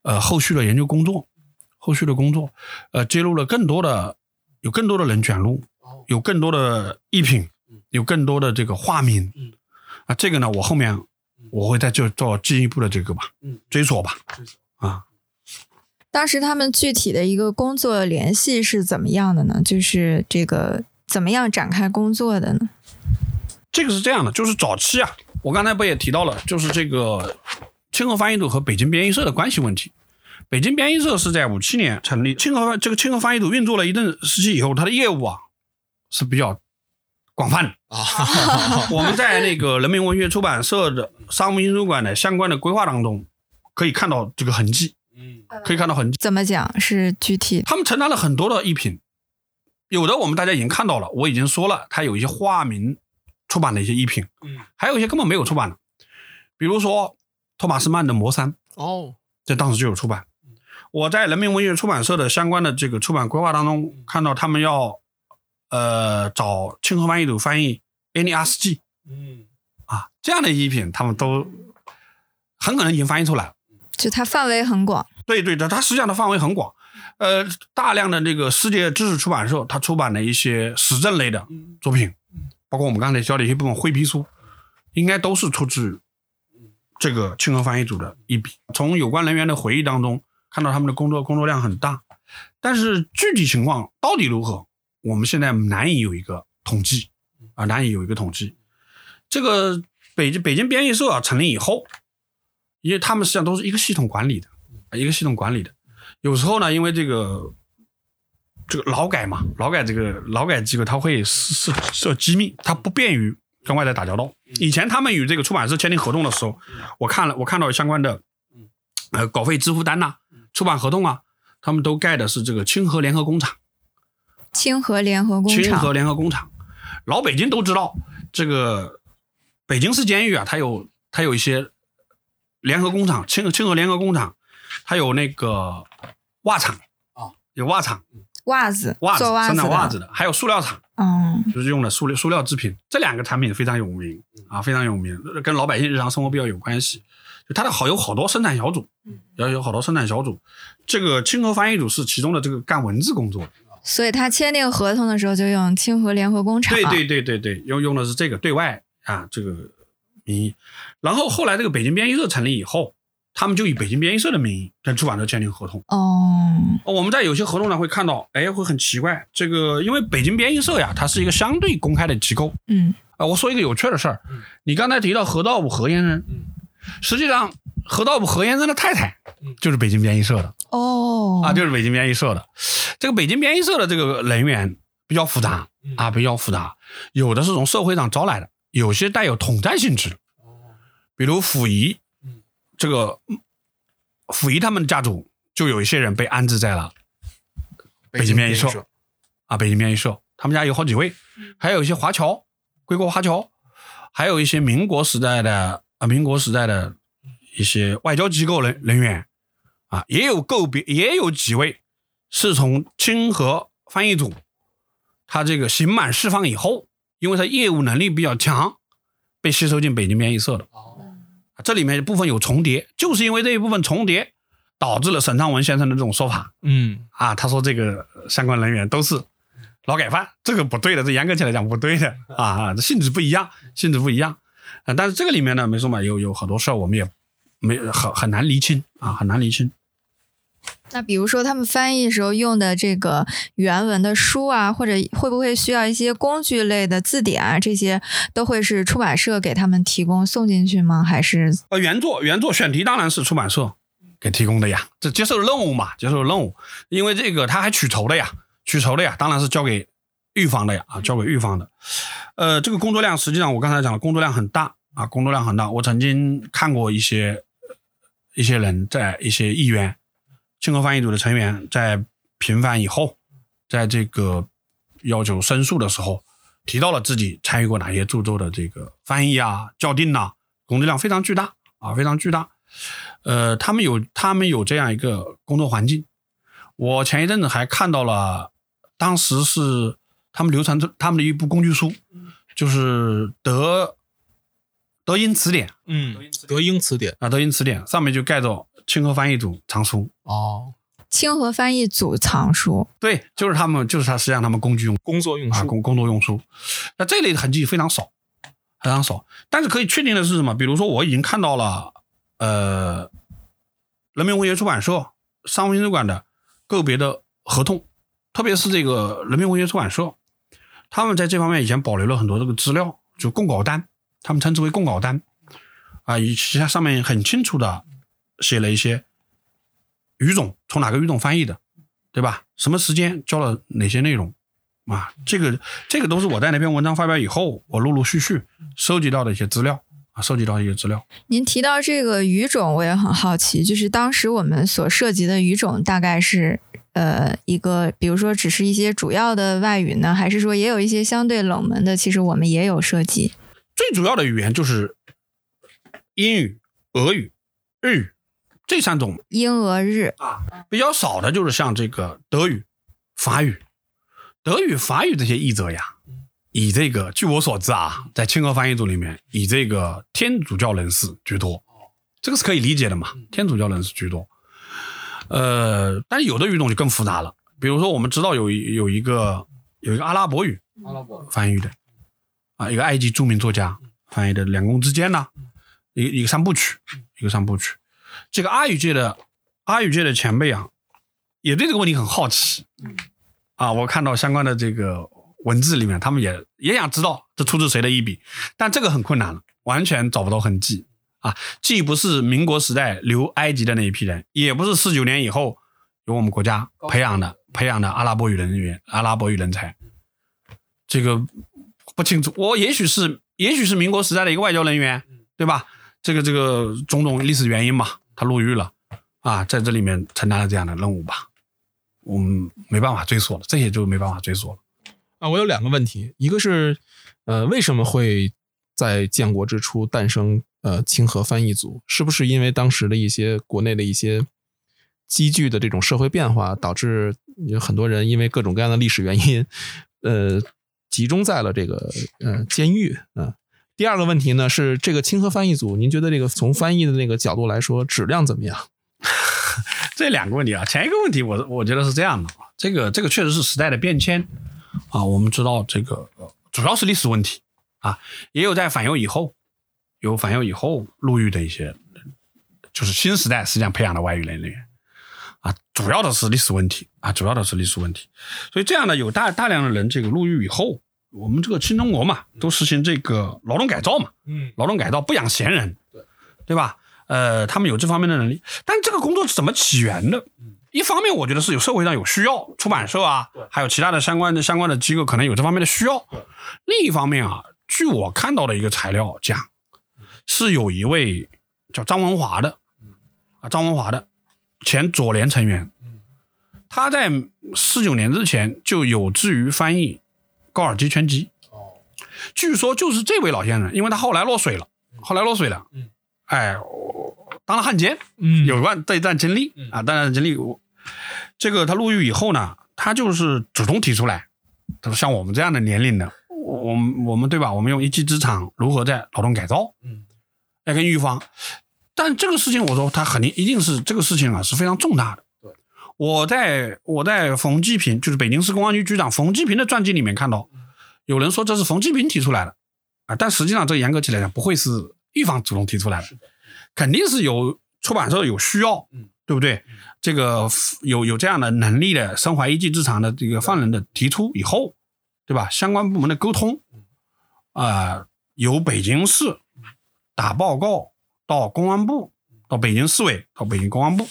呃后续的研究工作，后续的工作，呃，揭露了更多的，有更多的人卷入，哦。有更多的艺品，有更多的这个化名，嗯。啊，这个呢，我后面我会再就做进一步的这个吧，嗯，追索吧，追索。啊，当时他们具体的一个工作联系是怎么样的呢？就是这个怎么样展开工作的呢？这个是这样的，就是早期啊，我刚才不也提到了，就是这个清河翻译组和北京编译社的关系问题。北京编译社是在五七年成立，清河这个清河翻译组运作了一段时期以后，它的业务啊是比较广泛的。啊，我们在那个人民文学出版社的商务印书馆的相关的规划当中，可以看到这个痕迹，嗯可以看到痕迹。怎么讲是具体？他们承担了很多的译品，有的我们大家已经看到了，我已经说了，它有一些化名出版的一些译品，嗯，还有一些根本没有出版的，比如说托马斯曼的《魔山》，哦，这当时就有出版。我在人民文学出版社的相关的这个出版规划当中，看到他们要呃找清河翻译组翻译《安妮阿斯季》嗯啊这样的译品，他们都很可能已经翻译出来了。就它范围很广。对对的，它实际上的范围很广，呃，大量的这个世界知识出版社，它出版的一些时政类的作品，包括我们刚才教的一些部分灰皮书，应该都是出自这个清河翻译组的一笔。从有关人员的回忆当中看到他们的工作工作量很大，但是具体情况到底如何，我们现在难以有一个统计啊，难以有一个统计。这个北京北京编译社啊成立以后，因为他们实际上都是一个系统管理的。一个系统管理的。有时候呢，因为这个这个劳改嘛，劳改这个劳改机构它会设设机密，它不便于跟外在打交道。以前他们与这个出版社签订合同的时候，我看了我看到相关的呃稿费支付单呐、出版合同啊，他们都盖的是这个清河联合工厂。清河联合工厂清河，联合工厂，老北京都知道，这个北京市监狱啊，它有它有一些联合工厂，清清河联合工厂，它有那个袜厂啊，有袜厂，袜子，袜子做袜子生产袜，子的，还有塑料厂，嗯，就是用的塑料塑料制品，这两个产品非常有名啊，非常有名，跟老百姓日常生活比较有关系。就它的好有好多生产小组，要有好多生产小组，这个清河翻译组是其中的这个干文字工作。的。所以他签订合同的时候就用清河联合工厂，对对对对对，用用的是这个对外啊这个名义。然后后来这个北京编译社成立以后，他们就以北京编译社的名义跟出版社签订合同。哦，哦我们在有些合同上会看到，哎，会很奇怪，这个因为北京编译社呀，它是一个相对公开的机构。嗯，啊。我说一个有趣的事儿嗯，你刚才提到何道武何先生，嗯。实际上何道武何先生的太太嗯。就是北京编译社的。哦，啊，就是北京编译社的。这个北京编译社的这个人员比较复杂嗯。啊，比较复杂，有的是从社会上招来的，有些带有统战性质，比如溥仪嗯，这个溥仪他们家族就有一些人被安置在了北京编译社啊，北京编译社，他们家有好几位，还有一些华侨，归国华侨，还有一些民国时代的啊，民国时代的一些外交机构人人员。啊，也有个别，也有几位是从清河翻译组，他这个刑满释放以后，因为他业务能力比较强，被吸收进北京编译社的。哦，这里面部分有重叠，就是因为这一部分重叠，导致了沈昌文先生的这种说法嗯啊。他说这个相关人员都是劳改犯，这个不对的，这严格起来讲不对的啊啊，这性质不一样，性质不一样。啊，但是这个里面呢，没说嘛，有有好多事儿我们也没很很难厘清啊，很难厘清。那比如说他们翻译时候用的这个原文的书啊，或者会不会需要一些工具类的字典啊，这些都会是出版社给他们提供送进去吗？还是呃，原作原作选题当然是出版社给提供的呀，这接受任务嘛，接受任务，因为这个他还取酬的呀，取酬的呀，当然是交给预防的呀，啊，交给预防的。呃，这个工作量实际上我刚才讲了，工作量很大啊，工作量很大。我曾经看过一些一些人在一些议员、清河翻译组的成员在平反以后，在这个要求申诉的时候，提到了自己参与过哪些著作的这个翻译啊、校订呐、工作量非常巨大啊，非常巨大。呃，他们有他们有这样一个工作环境。我前一阵子还看到了，当时是他们流传着他们的一部工具书，就是德德英词典嗯，德英词典啊，德英词典上面就盖着清河翻译组藏书。哦，清河翻译组藏书？对，就是他们，就是他，实际上他们工具用啊，工作用书，工工作用书。那这类的痕迹非常少，非常少。但是可以确定的是什么？比如说，我已经看到了，呃，人民文学出版社、商务印书馆的个别的合同，特别是这个人民文学出版社，他们在这方面以前保留了很多这个资料，就供稿单，他们称之为供稿单，啊，以其他上面很清楚的写了一些语种从哪个语种翻译的，对吧？什么时间教了哪些内容啊？这个这个都是我在那篇文章发表以后，我陆陆续续收集到的一些资料啊，收集到一些资料。您提到这个语种，我也很好奇，就是当时我们所涉及的语种大概是呃一个，比如说只是一些主要的外语呢，还是说也有一些相对冷门的？其实我们也有涉及。最主要的语言就是英语、俄语、日语这三种英俄日。啊，比较少的就是像这个德语、法语、德语、法语这些译者呀，以这个据我所知啊，在清河翻译组里面，以这个天主教人士居多，这个是可以理解的嘛，天主教人士居多。呃，但是有的语种就更复杂了，比如说我们知道有有一个有一个阿拉伯语阿拉伯。翻译的啊，一个埃及著名作家翻译的《两宫之间》呢，一个一个三部曲，一个三部曲。这个阿语界的阿语界的前辈啊，也对这个问题很好奇。啊，我看到相关的这个文字里面，他们也也想知道这出自谁的一笔，但这个很困难了，完全找不到痕迹啊。既不是民国时代留埃及的那一批人，也不是四九年以后由我们国家培养的培养的阿拉伯语人员、阿拉伯语人才，这个不清楚。我也许是也许是民国时代的一个外交人员，对吧？这个这个种种历史原因嘛，他入狱了啊，在这里面承担了这样的任务吧。我们没办法追溯了，这些就没办法追溯了。啊，我有两个问题，一个是，呃，为什么会在建国之初诞生呃清河翻译组？是不是因为当时的一些国内的一些积聚的这种社会变化，导致有很多人因为各种各样的历史原因，呃，集中在了这个呃监狱啊？第二个问题呢是这个清河翻译组，您觉得这个从翻译的那个角度来说，质量怎么样？这两个问题啊，前一个问题我我觉得是这样的，这个这个确实是时代的变迁啊，我们知道这个主要是历史问题啊，也有在反右以后，有反右以后入狱的一些，就是新时代实际上培养的外语人员啊，主要的是历史问题啊，主要的是历史问题，所以这样呢有大大量的人这个入狱以后，我们这个新中国嘛，都实行这个劳动改造嘛，嗯，劳动改造不养闲人，对。对吧？呃，他们有这方面的能力，但这个工作是怎么起源的？一方面，我觉得是有社会上有需要，出版社啊，还有其他的相关的相关的机构可能有这方面的需要。另一方面啊，据我看到的一个材料讲，是有一位叫张文华的，啊，张文华的前左联成员，他在四九年之前就有志于翻译高尔基全集。据说就是这位老先生，因为他后来落水了，后来落水了，嗯哎，当了汉奸，嗯有一段这一段经历啊，当然经历我这个他入狱以后呢，他就是主动提出来，他说像我们这样的年龄的，我我们我们对吧？我们用一技之长如何在劳动改造，嗯，来跟狱方，但这个事情我说他肯定一定是这个事情啊是非常重大的。对，我在我在冯继平，就是北京市公安局局长冯继平的传记里面看到，有人说这是冯继平提出来的啊，但实际上这严格起来讲，不会是一方主动提出来的，肯定是有出版社有需要，嗯，对不对？这个有有这样的能力的、身怀一技之长的这个犯人的提出以后，对吧？相关部门的沟通，啊、由北京市打报告到公安部，到北京市委，到北京公安部。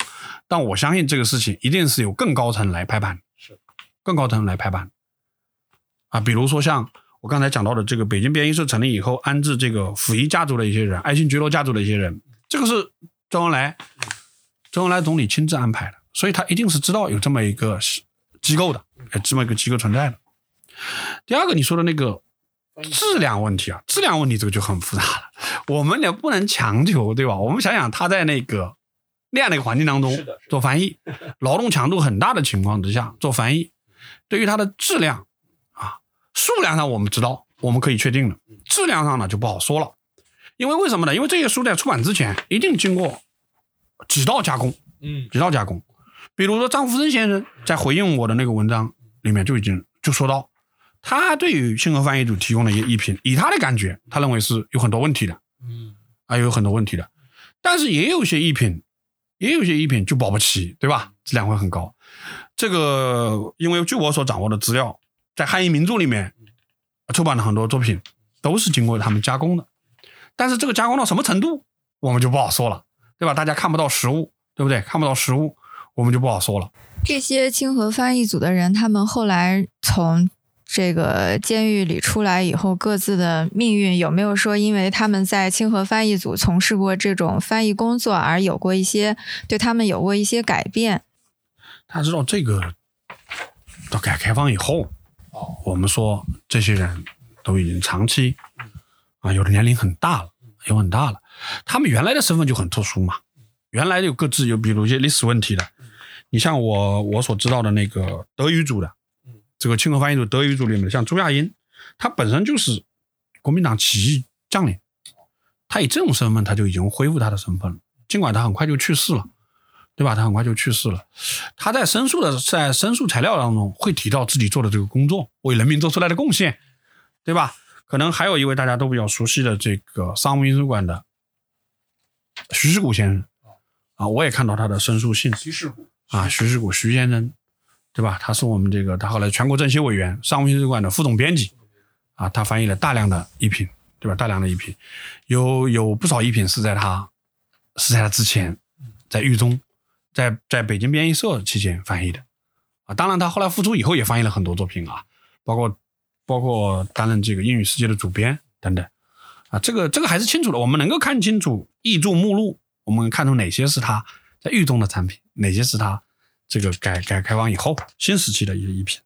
但我相信这个事情一定是有更高层来拍板，是更高层来拍板。啊，比如说像我刚才讲到的这个北京编译社成立以后，安置这个溥仪家族的一些人，爱新觉罗家族的一些人，这个是周恩来，周恩来总理亲自安排的，所以他一定是知道有这么一个机构的，哎这么一个机构存在的。第二个你说的那个质量问题啊，质量问题这个就很复杂了，我们也不能强求，对吧？我们想想他在那个那样的一个环境当中做翻译，劳动强度很大的情况之下做翻译，对于它的质量啊，数量上我们知道，我们可以确定了，质量上呢就不好说了。因为为什么呢？因为这些书在出版之前一定经过几道加工，嗯几道加工。比如说张福生先生在回应我的那个文章里面就已经就说到，他对于星河翻译组提供的一个译评，以他的感觉，他认为是有很多问题的，嗯啊，有很多问题的。但是也有一些译品，也有些译品就保不齐，对吧？质量会很高。这个因为据我所掌握的资料，在汉译名著里面出版的很多作品都是经过他们加工的，但是这个加工到什么程度，我们就不好说了，对吧？大家看不到实物，对不对？看不到实物，我们就不好说了。这些清河翻译组的人，他们后来从这个监狱里出来以后，各自的命运有没有说，因为他们在清河翻译组从事过这种翻译工作，而有过一些对他们有过一些改变？他知道这个到改革开放以后，我们说这些人都已经长期啊，有的年龄很大了，有很大了，他们原来的身份就很特殊嘛，原来有各自有，比如一些历史问题的，你像我我所知道的那个德语组的，这个清河翻译组德语组里面的，像朱亚英，他本身就是国民党起义将领，他以这种身份他就已经恢复他的身份了，尽管他很快就去世了。对吧？他很快就去世了。他在申诉的在申诉材料当中会提到自己做的这个工作，为人民做出来的贡献，对吧？可能还有一位大家都比较熟悉的这个商务印书馆的徐世谷先生啊，我也看到他的申诉信。徐世谷啊，徐世谷徐先生，对吧？他是我们这个他后来全国政协委员、商务印书馆的副总编辑啊，他翻译了大量的译品，对吧？大量的译品，有有不少译品是在他是在他之前在狱中。在在北京编译社期间翻译的，啊，当然他后来复出以后也翻译了很多作品啊，包括包括担任这个英语世界的主编等等，啊，这个这个还是清楚的，我们能够看清楚译著目录，我们看出哪些是他在狱中的产品，哪些是他这个改改开放以后新时期的一些译品，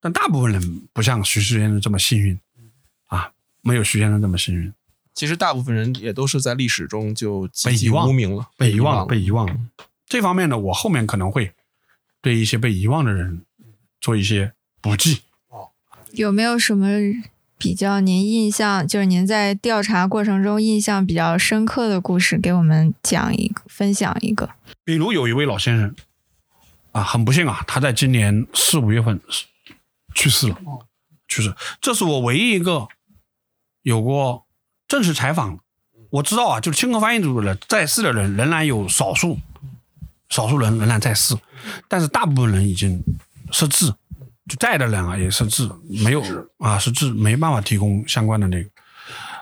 但大部分人不像徐先生这么幸运，啊，没有徐先生这么幸运。其实大部分人也都是在历史中就被遗忘、无名了，被遗忘了，被遗忘了。这方面呢，我后面可能会对一些被遗忘的人做一些补记。有没有什么比较您印象，就是您在调查过程中印象比较深刻的故事，给我们讲一个，分享一个？比如有一位老先生啊，很不幸啊，他在今年四五月份去世了，去世。这是我唯一一个有过。正式采访，我知道啊，就是清河翻译组的在世的人仍然有少数，少数人仍然在世，但是大部分人已经失智，就在的人啊也失智，没有啊失智，没办法提供相关的那个，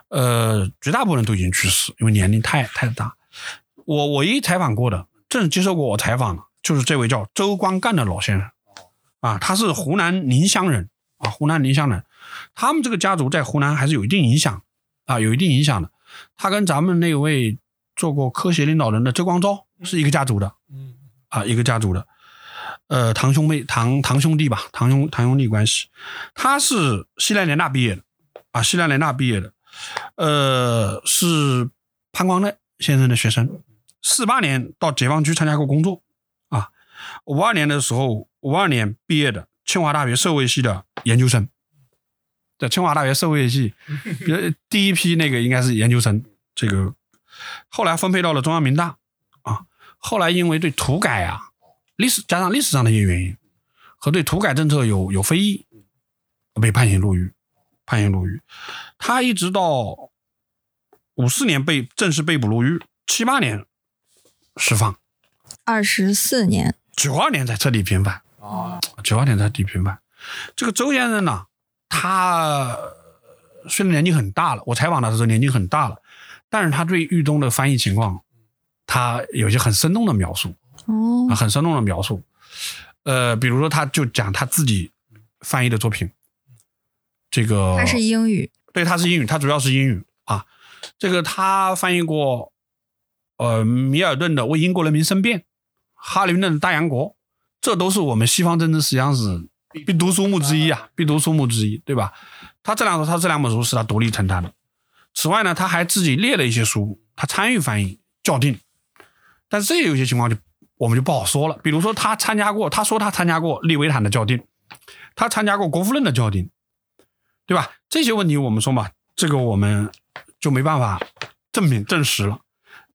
呃，绝大部分人都已经去世，因为年龄太太大。我唯一采访过的，正式接受过我采访的，就是这位叫周光干的老先生，啊，他是湖南宁乡人啊，湖南宁乡人，他们这个家族在湖南还是有一定影响。啊，有一定影响的。他跟咱们那位做过科协领导人的周光召是一个家族的，嗯，啊，一个家族的，呃，堂兄妹，堂堂兄弟吧，堂兄堂兄弟关系。他是西南联大毕业的，啊，西南联大毕业的，呃，是潘光乐先生的学生。四八年到解放区参加过工作，啊，五二年的时候，五二年毕业的清华大学社会系的研究生。在清华大学社会系，第一批那个应该是研究生，这个后来分配到了中央民大啊。后来因为对土改啊，历史加上历史上的一些原因，和对土改政策有有非议，被判刑入狱，判刑入狱。他一直到五四年被正式被捕入狱，七八年释放，二十四年，九二年才彻底平反啊，九二年才彻底平反。这个周先生呢？他虽然年纪很大了，我采访他的时候年纪很大了，但是他对狱中的翻译情况，他有些很生动的描述，哦，很生动的描述。呃，比如说，他就讲他自己翻译的作品，这个他是英语，对，他是英语，他主要是英语啊。这个他翻译过，呃，米尔顿的《为英国人民申辩》，哈林顿的《大洋国》，这都是我们西方政治实际上是。必读书目之一啊，必读书目之一，对吧？他这两，他这两本书是他独立承担的。此外呢，他还自己列了一些书，他参与翻译校订。但是这有些情况就我们就不好说了。比如说，他参加过，他说他参加过利维坦的校订，他参加过国富论的校订，对吧？这些问题我们说嘛，这个我们就没办法证明证实了。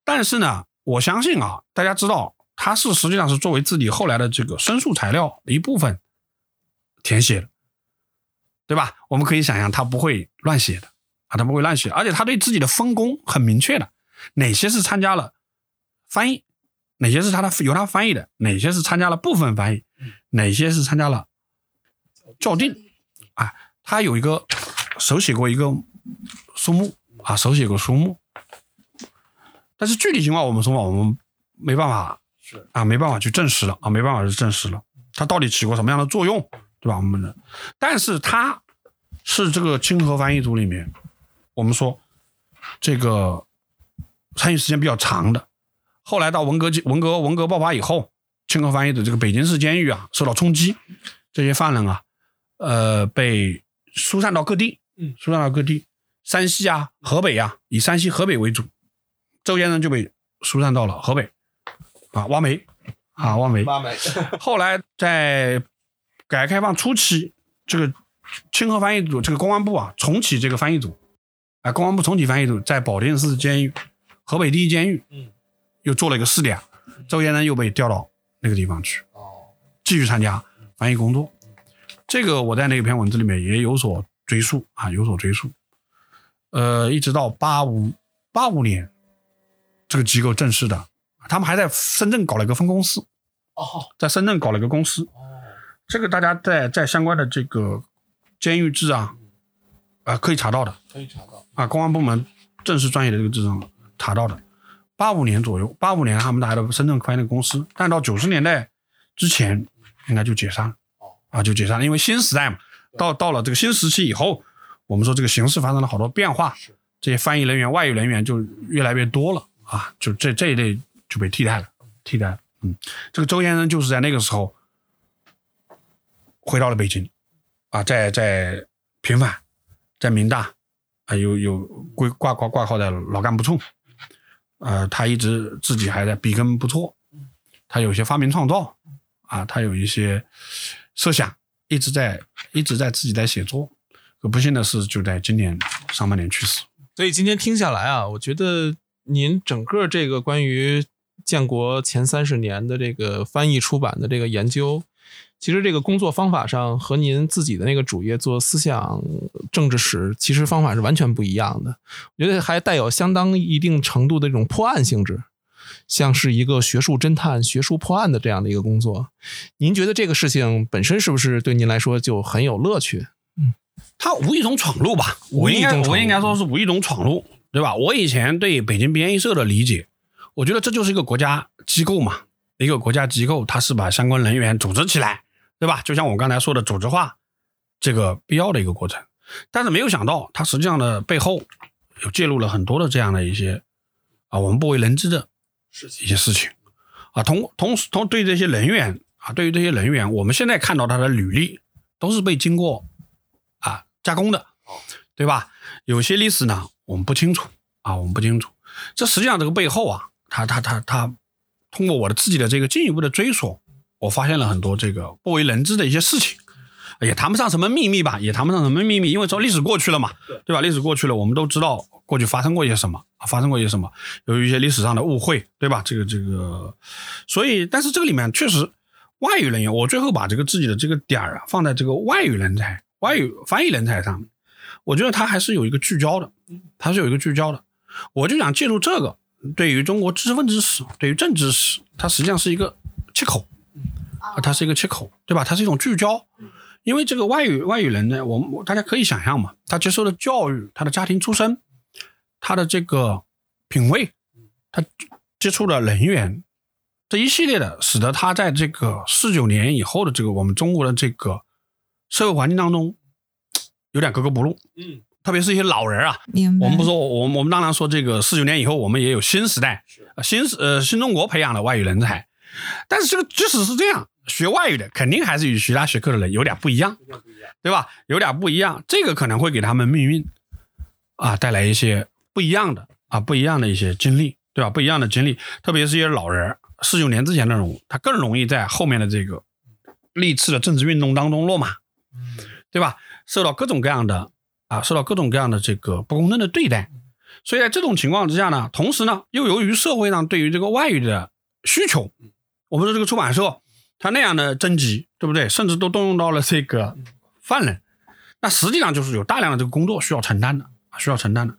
但是呢，我相信啊，大家知道他是实际上是作为自己后来的这个申诉材料的一部分。填写的，对吧？我们可以想象他不会乱写的啊，他不会乱写，而且他对自己的分工很明确的，哪些是参加了翻译，哪些是他的由他翻译的，哪些是参加了部分翻译，哪些是参加了校订，啊，他有一个手写过一个书目啊，手写过书目，但是具体情况我们说嘛，我们没办法是啊，没办法去证实了啊，没办法去证实了，它到底起过什么样的作用，对吧？我们的，但是它是这个清河翻译组里面，我们说这个参与时间比较长的。后来到文革文革文革爆发以后，清河翻译的这个北京市监狱啊受到冲击，这些犯人啊，呃，被疏散到各地，嗯，疏散到各地，山西啊、河北啊，以山西、河北为主，周先生就被疏散到了河北，啊，挖煤，啊，挖煤。挖煤，后来在改革开放初期，这个清河翻译组，这个公安部啊，重启这个翻译组，啊，公安部重启翻译组，在保定市监狱，河北第一监狱，嗯，又做了一个试点，周先生又被调到那个地方去，哦，继续参加翻译工作。这个我在那篇文字里面也有所追溯啊，有所追溯。呃，一直到八五八五年，这个机构正式的，他们还在深圳搞了一个分公司，哦，在深圳搞了一个公司。哦，这个大家在在相关的这个监狱制啊啊、可以查到的。可以查到，啊，公安部门正式专业的这个制上查到的。八五年左右，八五年他们来到深圳开那个公司，但到九十年代之前应该就解散了。啊，就解散了，因为新时代嘛，到到了这个新时期以后，我们说这个形势发生了好多变化，这些翻译人员、外语人员就越来越多了啊，就这这一类就被替代了，替代了。嗯，这个周先生就是在那个时候回到了北京，啊，在在平反，在民大啊有有归挂挂挂靠在老干部处，呃，他一直自己还在笔耕不辍，他有些发明创造啊，他有一些设想，一直在一直在自己在写作。可不幸的是，就在今年上半年去世。所以今天听下来啊，我觉得您整个这个关于建国前三十年的这个翻译出版的这个研究，其实这个工作方法上和您自己的那个主业做思想政治史，其实方法是完全不一样的。我觉得还带有相当一定程度的这种破案性质，像是一个学术侦探、学术破案的这样的一个工作。您觉得这个事情本身是不是对您来说就很有乐趣？嗯他无意中闯入吧，我应该我应该说是无意中闯入，对吧？我以前对北京编译社的理解，我觉得这就是一个国家机构嘛，一个国家机构，它是把相关人员组织起来，对吧？就像我刚才说的组织化这个必要的一个过程，但是没有想到，它实际上的背后有介入了很多的这样的一些啊我们不为人知的一些事情啊，同同时同对这些人员啊，对于这些人员，我们现在看到他的履历都是被经过啊加工的，对吧？有些历史呢，我们不清楚啊，我们不清楚。这实际上这个背后啊，他他他他，通过我的自己的这个进一步的追索，我发现了很多这个不为人知的一些事情，也谈不上什么秘密吧，也谈不上什么秘密，因为说历史过去了嘛，对吧？历史过去了，我们都知道过去发生过一些什么，啊发生过一些什么，由于一些历史上的误会，对吧？这个这个，所以，但是这个里面确实外语人员，我最后把这个自己的这个点儿啊放在这个外语人才、外语翻译人才上面，我觉得他还是有一个聚焦的，他是有一个聚焦的。我就想借助这个，对于中国知识分子史、对于政治史，它实际上是一个切口，啊，它是一个切口，对吧？它是一种聚焦。因为这个外语外语人呢，我们大家可以想象嘛，他接受的教育、他的家庭出身、他的这个品味、他接触的人员这一系列的，使得他在这个四九年以后的这个我们中国的这个社会环境当中有点格格不入。嗯，特别是一些老人啊，我们不说，我们我们当然说这个四九年以后，我们也有新时代、呃新时呃新中国培养的外语人才，但是这个即使是这样，学外语的肯定还是与其他学科的人有点不一样，对吧？有点不一样，这个可能会给他们命运啊带来一些不一样的啊不一样的一些经历，对吧？不一样的经历，特别是一些老人，四九年之前的人，他更容易在后面的这个历次的政治运动当中落马，对吧？受到各种各样的啊，受到各种各样的这个不公正的对待。所以在这种情况之下呢，同时呢，又由于社会上对于这个外语的需求，我们说这个出版社他那样的征集，对不对？甚至都动用到了这个犯人，那实际上就是有大量的这个工作需要承担的，需要承担的。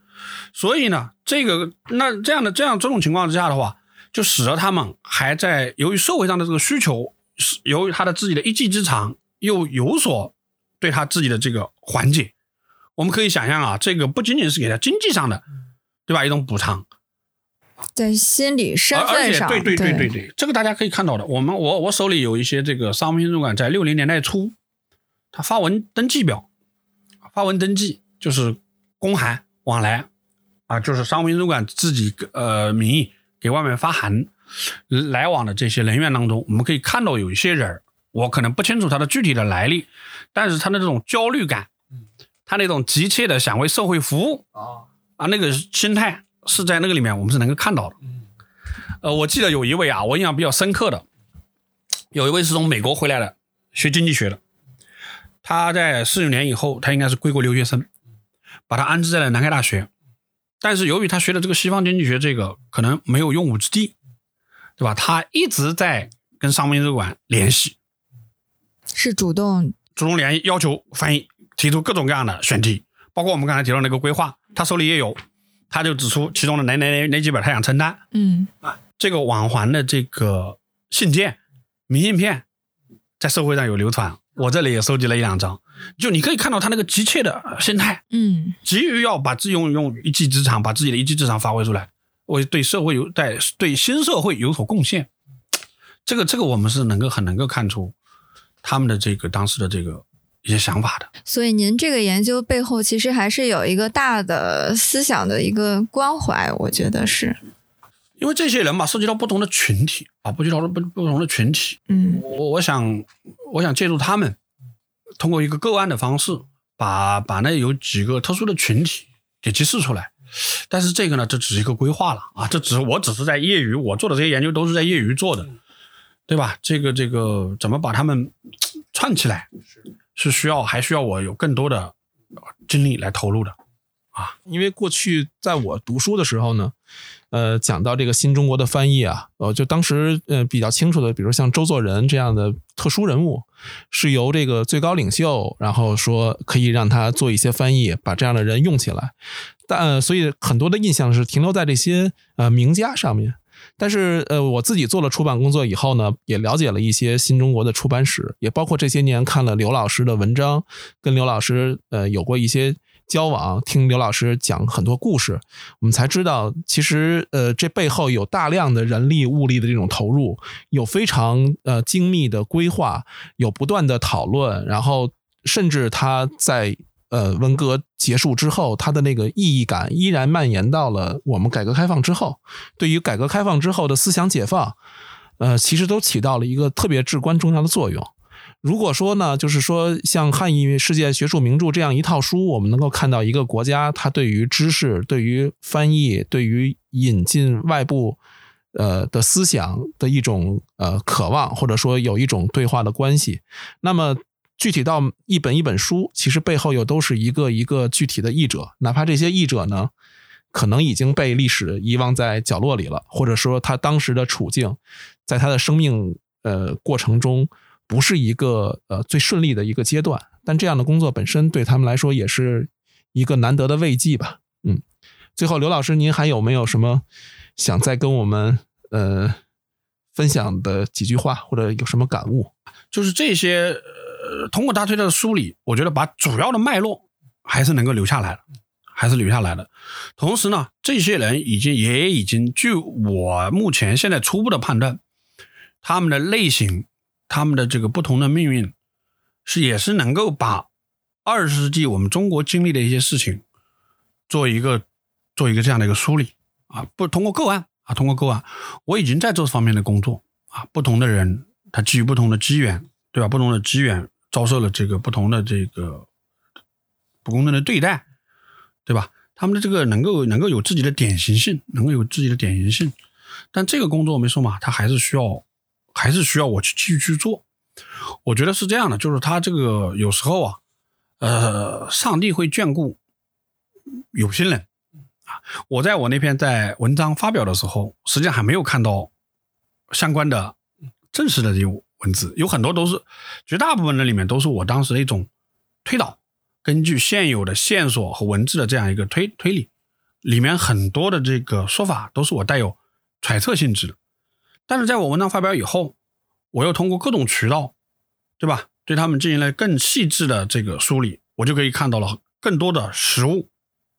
所以呢，这个那这样的这样这种情况之下的话，就使得他们还在由于社会上的这个需求，是由于他的自己的一技之长，又有所对他自己的这个缓解。我们可以想象啊，这个不仅仅是给他经济上的，对吧？一种补偿，在心理身份上，对对对对对对，这个大家可以看到的。我们我我手里有一些这个商务印书馆在六零年代初，他发文登记表，发文登记就是公函往来啊，就是商务印书馆自己呃名义给外面发函来往的这些人员当中，我们可以看到有一些人儿，我可能不清楚他的具体的来历，但是他的这种焦虑感，他那种急切的想为社会服务啊，啊，那个心态是在那个里面我们是能够看到的。呃，我记得有一位啊，我印象比较深刻的，有一位是从美国回来的，学经济学的。他在四九年以后，他应该是归国留学生，把他安置在了南开大学。但是由于他学的这个西方经济学，这个可能没有用武之地，对吧？他一直在跟商务印书馆联系，是主动主动联系，要求翻译，提出各种各样的选题，包括我们刚才提到那个规划，他手里也有，他就指出其中的哪哪哪哪几本他想承担。嗯啊这个网环的这个信件、明信片，在社会上有流传，我这里也收集了一两张。就你可以看到他那个急切的心态，嗯急于要把自己用用一技之长，把自己的一技之长发挥出来，为对社会有在对新社会有所贡献。这个这个我们是能够很能够看出他们的这个当时的这个一些想法的。所以您这个研究背后其实还是有一个大的思想的一个关怀，我觉得是，因为这些人吧，涉及到不同的群体啊，不及到不不同的群体，嗯我我想，我想借助他们，通过一个个案的方式，把把那有几个特殊的群体给揭示出来。但是这个呢，这只是一个规划了啊，这只是我只是在业余，我做的这些研究都是在业余做的，对吧？这个这个怎么把他们串起来，是需要还需要我有更多的精力来投入的啊。因为过去在我读书的时候呢，呃，讲到这个新中国的翻译啊，呃，就当时呃比较清楚的，比如像周作人这样的特殊人物，是由这个最高领袖，然后说可以让他做一些翻译，把这样的人用起来。但、所以很多的印象是停留在这些呃名家上面。但是呃，我自己做了出版工作以后呢，也了解了一些新中国的出版史，也包括这些年看了刘老师的文章，跟刘老师呃有过一些交往，听刘老师讲很多故事，我们才知道，其实呃这背后有大量的人力物力的这种投入，有非常呃精密的规划，有不断的讨论，然后甚至他在呃文革结束之后，它的那个意义感依然蔓延到了我们改革开放之后，对于改革开放之后的思想解放，呃，其实都起到了一个特别至关重要的作用。如果说呢，就是说像汉译世界学术名著这样一套书，我们能够看到一个国家它对于知识、对于翻译、对于引进外部呃的思想的一种呃渴望，或者说有一种对话的关系。那么具体到一本一本书，其实背后又都是一个一个具体的译者，哪怕这些译者呢，可能已经被历史遗忘在角落里了，或者说他当时的处境，在他的生命呃过程中不是一个呃最顺利的一个阶段，但这样的工作本身对他们来说也是一个难得的慰藉吧。嗯，最后刘老师，您还有没有什么想再跟我们呃分享的几句话，或者有什么感悟？就是这些，呃，通过大推的梳理，我觉得把主要的脉络还是能够留下来的，还是留下来的。同时呢，这些人已经也已经，据我目前现在初步的判断，他们的类型，他们的这个不同的命运，是也是能够把二十世纪我们中国经历的一些事情，做一个做一个这样的一个梳理啊，不通过个案啊，通过个案，我已经在做这方面的工作啊，不同的人。他基于不同的机缘，对吧？不同的机缘遭受了这个不同的这个不公正的对待，对吧？他们的这个能够能够有自己的典型性，能够有自己的典型性，但这个工作我没说嘛，他还是需要，还是需要我去继续去做。我觉得是这样的，就是他这个有时候啊，呃，上帝会眷顾有心人啊。我在我那篇在文章发表的时候，实际上还没有看到相关的。正式的这种文字有很多都是，绝大部分的里面都是我当时的一种推导，根据现有的线索和文字的这样一个推推理，里面很多的这个说法都是我带有揣测性质的。但是在我文章发表以后，我又通过各种渠道，对吧？对他们进行了更细致的这个梳理，我就可以看到了更多的实物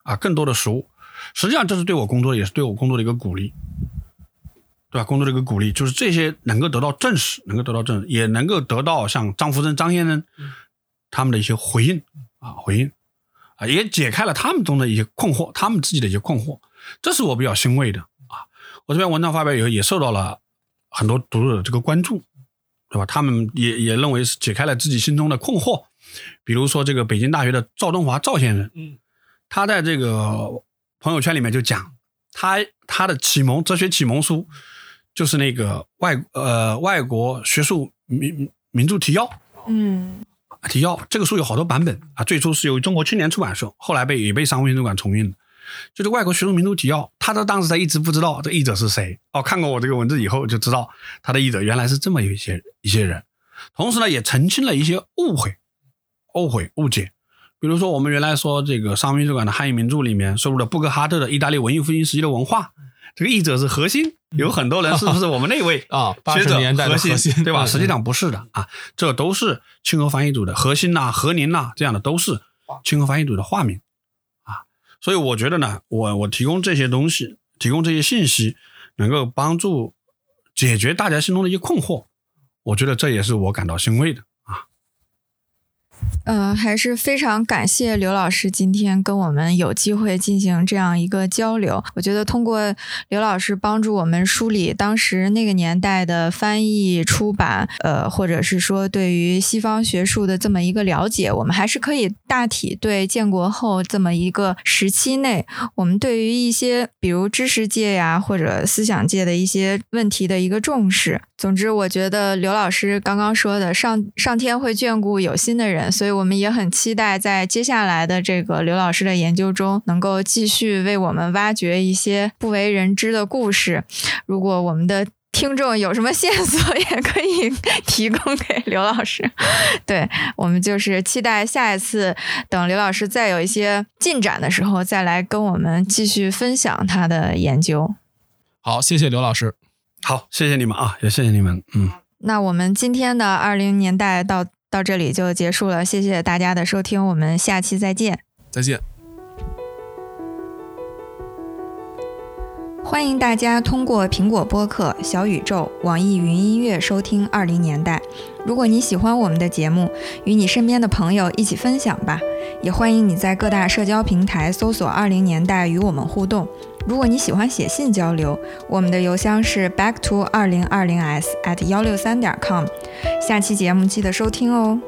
啊，更多的实物。实际上，这是对我工作也是对我工作的一个鼓励对吧？工作的一个鼓励，就是这些能够得到证实，能够得到证实，也能够得到像张福生、张先生他们的一些回应啊，回应啊，也解开了他们中的一些困惑，他们自己的一些困惑，这是我比较欣慰的啊。我这篇文章发表以后，也受到了很多读者的这个关注，对吧？他们也也认为是解开了自己心中的困惑，比如说这个北京大学的赵东华赵先生，嗯，他在这个朋友圈里面就讲，他他的启蒙哲学启蒙书就是那个外呃外国学术名名著提要嗯提要，这个书有好多版本啊，最初是由中国青年出版社，后来被也被商务印书馆重印的。就是外国学术名著提要，他的当时他一直不知道这译者是谁哦，看过我这个文字以后就知道他的译者原来是这么一些一些人，同时呢也澄清了一些误会、误会、误解。比如说，我们原来说这个商务印书馆的汉译名著里面收录了布格哈特的《意大利文艺复兴时期的文化》，这个译者是核心，有很多人是不是我们那位 啊，八学者十年代的核核心，对吧？嗯实际上不是的啊，这都是清河翻译组的核心呐、何宁呐这样的都是清河翻译组的化名啊。所以我觉得呢，我我提供这些东西，提供这些信息，能够帮助解决大家心中的一些困惑，我觉得这也是我感到欣慰的。呃，还是非常感谢刘老师今天跟我们有机会进行这样一个交流。我觉得通过刘老师帮助我们梳理当时那个年代的翻译、出版，呃，或者是说对于西方学术的这么一个了解，我们还是可以大体对建国后这么一个时期内，我们对于一些比如知识界呀或者思想界的一些问题的一个重视。总之，我觉得刘老师刚刚说的上上天会眷顾有心的人，所以我们也很期待在接下来的这个刘老师的研究中，能够继续为我们挖掘一些不为人知的故事。如果我们的听众有什么线索，也可以提供给刘老师。对我们就是期待下一次等刘老师再有一些进展的时候，再来跟我们继续分享他的研究。好，谢谢刘老师。好，谢谢你们啊，也谢谢你们，嗯。那我们今天的二零年代到到这里就结束了，谢谢大家的收听，我们下期再见。再见。欢迎大家通过苹果播客、小宇宙、网易云音乐收听《二零年代》。如果你喜欢我们的节目，与你身边的朋友一起分享吧。也欢迎你在各大社交平台搜索“二零年代”与我们互动。如果你喜欢写信交流，我们的邮箱是 back to 二零二零 s at 幺六三点 com。下期节目记得收听哦。